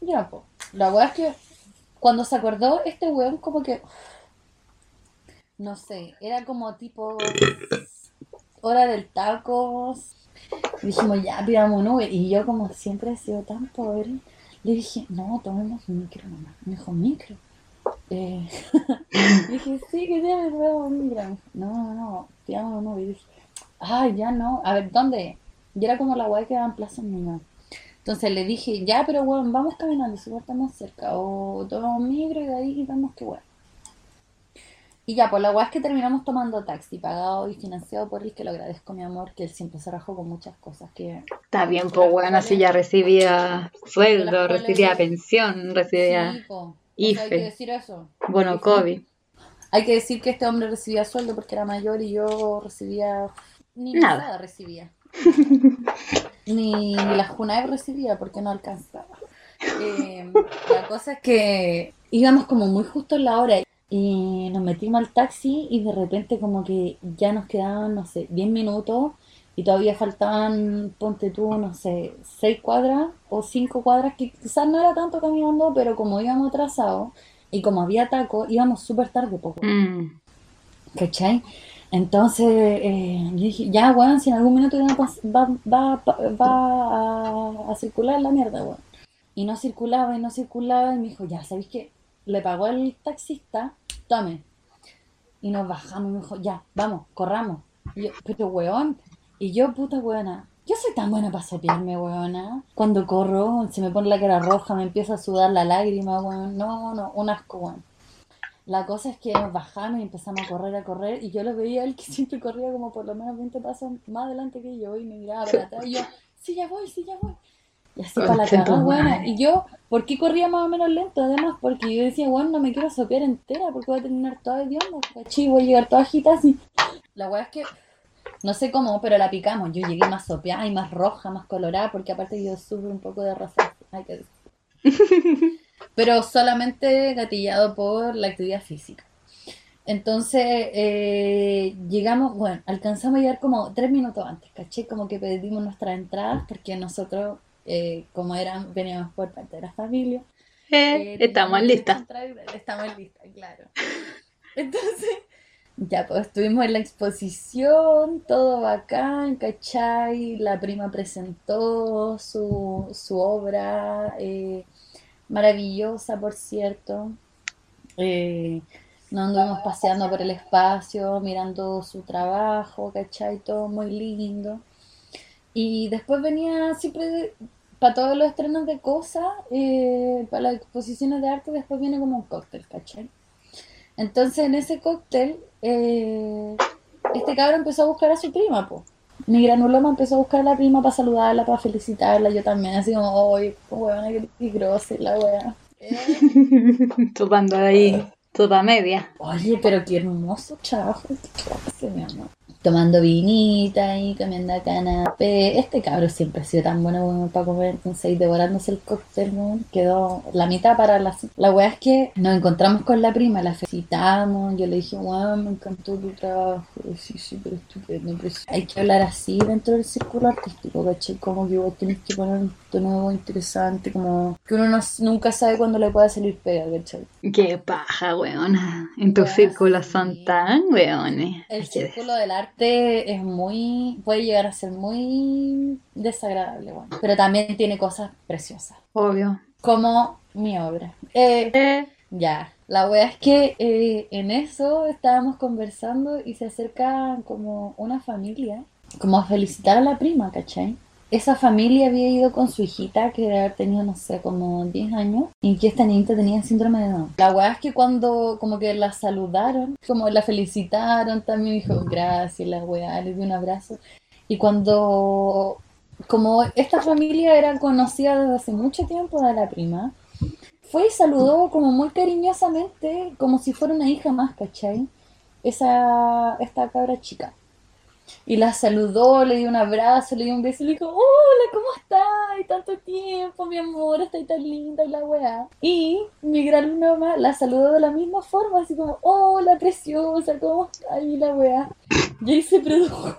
Ya, pues. La wea es que cuando se acordó, este weón como que, no sé, era como tipo hora del taco. Dijimos, ya, pidamos un Uber. Y yo, como siempre he sido tan pobre, le dije, no, tomemos micro nomás. Me dijo, micro. Eh, dije, sí, que ya me un micro. No, no, no, pidamos un Uber. Y dije, ay, ya no. A ver, ¿dónde? Y era como la guay que daba en Plaza Niño. Entonces le dije, ya, pero bueno, vamos caminando, si estamos cerca. O tomamos un micro y de ahí vemos qué bueno. Y ya, pues la weá es que terminamos tomando taxi, pagado y financiado por él, que lo agradezco, mi amor, que él siempre se rajó con muchas cosas que... Está bien, pues bueno, así ya recibía sueldo, recibía pensión, recibía Sí, sea, hay IFE. que decir eso. bono COVID. Hay que decir que este hombre recibía sueldo porque era mayor y yo recibía... Ni Nada. nada recibía. ni, la Junaev recibía porque no alcanzaba. Eh, la cosa es que íbamos como muy justo en la hora y nos metimos al taxi y de repente como que ya nos quedaban, no sé, 10 minutos y todavía faltaban, ponte tú, no sé, 6 cuadras o 5 cuadras, que quizás no era tanto caminando, pero como íbamos atrasados y como había taco, íbamos súper tarde, poco. Mm. ¿Cachai? Entonces, eh, yo dije, ya, weón, si en algún minuto va, va, va a, a circular la mierda, weón. Y no circulaba y no circulaba y me dijo, ya, ¿sabéis qué? Le pagó el taxista, tome. Y nos bajamos y me dijo, ya, vamos, corramos. Y yo, pero weón, y yo, puta weona, yo soy tan buena para sopearme, weona. Cuando corro, se me pone la cara roja, me empieza a sudar la lágrima, weón. No, no, un asco, weón. La cosa es que nos bajamos y empezamos a correr, a correr, y yo lo veía él que siempre corría como por lo menos 20 pasos más adelante que yo, y me miraba para atrás, y yo, sí, ya voy, sí, ya voy. Y así para la cagada, madre. Y yo, ¿por qué corría más o menos lento? Además, porque yo decía, bueno, no me quiero sopear entera, porque voy a terminar toda hedionda, ¿cachai? Voy a llegar toda agitada así. La weá es que, no sé cómo, pero la picamos. Yo llegué más sopeada y más roja, más colorada, porque aparte yo sufro un poco de rosa. Hay que decir. Pero solamente gatillado por la actividad física. Entonces, eh, llegamos, bueno, alcanzamos a llegar como tres minutos antes, ¿caché? Como que pedimos nuestras entradas, porque nosotros, eh, como eran, veníamos por parte de la familia. Eh, eh, estamos listas. Estamos listas, claro. Entonces, Ya, pues estuvimos en la exposición, todo bacán, ¿cachai? La prima presentó su, su obra, eh, maravillosa, por cierto. Eh, nos anduvimos paseando por el espacio, mirando su trabajo, ¿cachai? Todo muy lindo. Y después venía siempre, para todos los estrenos de cosas, eh, para las exposiciones de arte, después viene como un cóctel, ¿cachai? Entonces en ese cóctel, eh, este cabrón empezó a buscar a su prima, po. Mi granuloma empezó a buscar a la prima para saludarla, para felicitarla, yo también, así como, oye, weona, qué peligrosa la wea. Eh, Topando ahí, toda media. Oye, pero qué hermoso trabajo este clase, mi amor. Tomando vinita y comiendo canapé. Este cabro siempre ha sido tan bueno, bueno para comer, entonces ahí devorándose el cóctel, quedó la mitad para la... La wea es que nos encontramos con la prima, la felicitamos, yo le dije, weón, me encantó tu trabajo, sí, sí, pero estupendo, pero sí. hay que hablar así dentro del círculo artístico, ¿cachai? Como que vos tenés que poner un nuevo, interesante, como que uno no- nunca sabe cuándo le pueda salir pega, ¿cachai? Qué paja, weona. En círculos sí. son tan weones. El círculo del arte es muy, puede llegar a ser muy desagradable, bueno, pero también tiene cosas preciosas, Obvio. como mi obra. Eh, Eh, ya, la wea es que eh, en eso estábamos conversando y se acerca como una familia, como a felicitar a la prima, ¿cachai? Esa familia había ido con su hijita, que debe haber tenido, no sé, como 10 años, y que esta niñita tenía síndrome de Down. La weá es que cuando como que la saludaron, como la felicitaron, también dijo gracias, la weá, le dio un abrazo. Y cuando, como esta familia era conocida desde hace mucho tiempo de la prima, fue y saludó como muy cariñosamente, como si fuera una hija más, ¿cachai? Esa, esta cabra chica. Y la saludó, le dio un abrazo, le dio un beso y le dijo, hola, ¿cómo estás? Tanto tiempo, mi amor, estás tan linda y la weá. Y mi gran mamá la saludó de la misma forma, así como, hola, preciosa, ¿cómo estás? Y la weá. Y ahí se produjo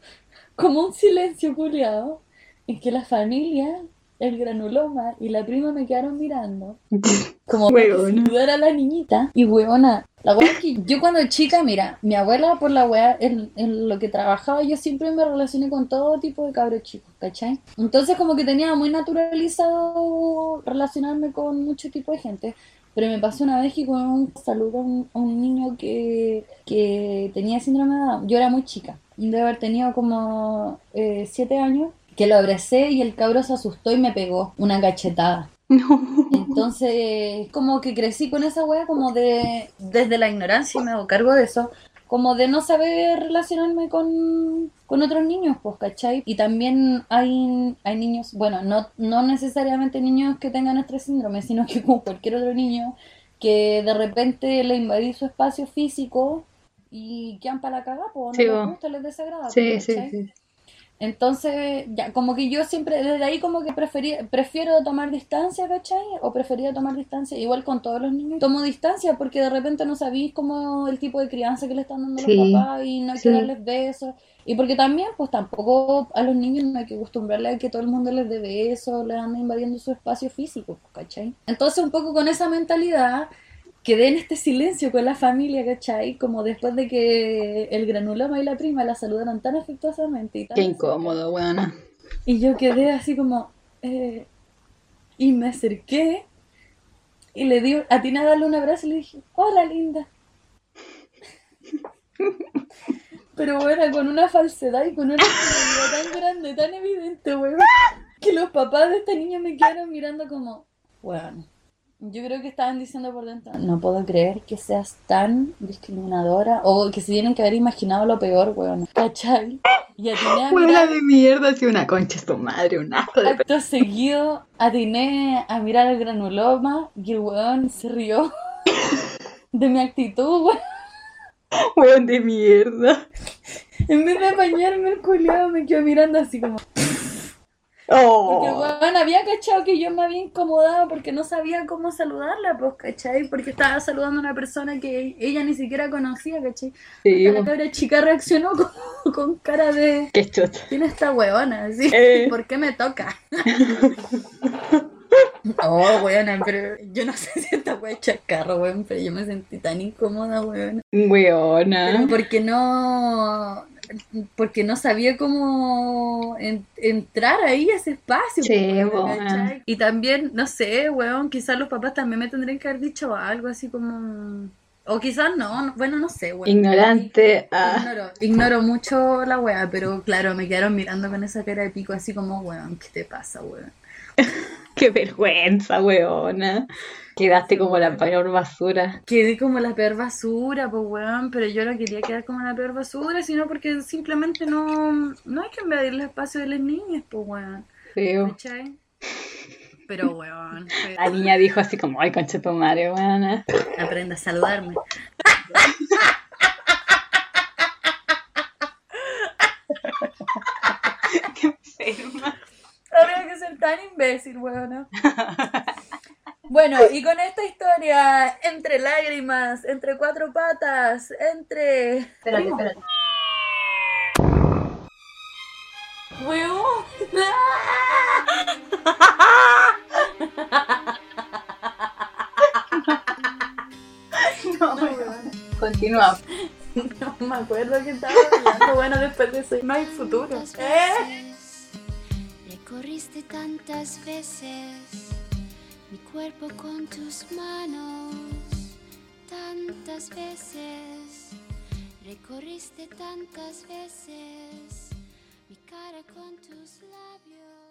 como un silencio culiado en que la familia, el granuloma y la prima me quedaron mirando. Como para Huevona. saludara a la niñita. Y huevona, la wea es que yo cuando chica, mira, mi abuela por la wea, en, en lo que trabajaba, yo siempre me relacioné con todo tipo de cabros chicos, ¿cachai? Entonces como que tenía muy naturalizado relacionarme con mucho tipo de gente. Pero me pasó una vez que con un saludo a un, a un niño que, que tenía síndrome de Down. Yo era muy chica, de haber tenido como eh, siete años, que lo abracé y el cabro se asustó y me pegó una cachetada. Entonces, como que crecí con esa wea como de, desde la ignorancia y me hago cargo de eso, como de no saber relacionarme con, con otros niños, pues, ¿cachai? Y también hay, hay niños, bueno, no, no necesariamente niños que tengan este síndrome, sino que como cualquier otro niño que de repente le invadí su espacio físico y quedan para la cagada, pues, no Sí, les gusta, les desagrada, Sí, sí, sí. Entonces, ya, como que yo siempre, desde ahí como que preferí, prefiero tomar distancia, ¿cachai? O prefería tomar distancia, igual con todos los niños. Tomo distancia porque de repente no sabéis como el tipo de crianza que le están dando Sí, los papás y no hay que darles besos. Y porque también, pues tampoco a los niños no hay que acostumbrarles a que todo el mundo les dé besos, les anda invadiendo su espacio físico, ¿cachai? Entonces, un poco con esa mentalidad, quedé en este silencio con la familia, ¿cachai? Como después de que el granuloma y la prima la saludaron tan afectuosamente y tan Qué incómodo, weona. Y yo quedé así como... eh, y me acerqué y le di, a darle un abrazo y le dije, hola linda. Pero era con una falsedad y con una seguridad tan grande, tan evidente, weón, que los papás de esta niña me quedaron mirando como, weón. Yo creo que estaban diciendo por dentro, no puedo creer que seas tan discriminadora o que se tienen que haber imaginado lo peor, weón. ¿Cachai? Y atiné a mirar de mierda, así una concha es tu madre, un asco de Acto seguido, atiné a mirar al granuloma y el weón se rió de mi actitud, weón. weón de mierda. En vez de apañarme el culiado me quedó mirando así como... Porque Oh. weón había cachado que yo me había incomodado porque no sabía cómo saludarla, pues, ¿cachai? Porque estaba saludando a una persona que ella ni siquiera conocía, ¿cachai? Sí, La cabra chica reaccionó con, con cara de... qué chuta. Tiene esta huevona, así. Eh. ¿Por qué me toca? Oh, weona, pero yo no sé si esta wea es chascarro, weón, pero yo me sentí tan incómoda, weón. Pero Weona. porque no. Porque no sabía cómo en- entrar ahí a ese espacio. Sí. ¿cachai? Y también, no sé, weón, quizás los papás también me tendrían que haber dicho algo así como. O quizás no, no- bueno, no sé, weón. Ignorante. ah. Ignoro, ignoro mucho la wea, pero claro, me quedaron mirando con esa cara de pico así como, weón, ¿qué te pasa, weón? Qué vergüenza, weona. Quedaste como la peor basura. Quedé como la peor basura, pues weón, pero yo no quería quedar como la peor basura, sino porque simplemente no, no hay que invadir el espacio de las niñas, pues weón. Pero weón, La niña dijo así como, ay, concha tu madre, weona. aprenda a saludarme. Habría que ser tan imbécil, weón. Bueno, y con esta historia, entre lágrimas, entre cuatro patas, entre... Espérate, espérate. ¡Weón! Continúa. No me acuerdo que estaba hablando. Bueno, después de eso no hay futuro. ¿Eh? Veces, recorriste tantas veces mi cuerpo con tus manos, tantas veces, recorriste tantas veces mi cara con tus labios.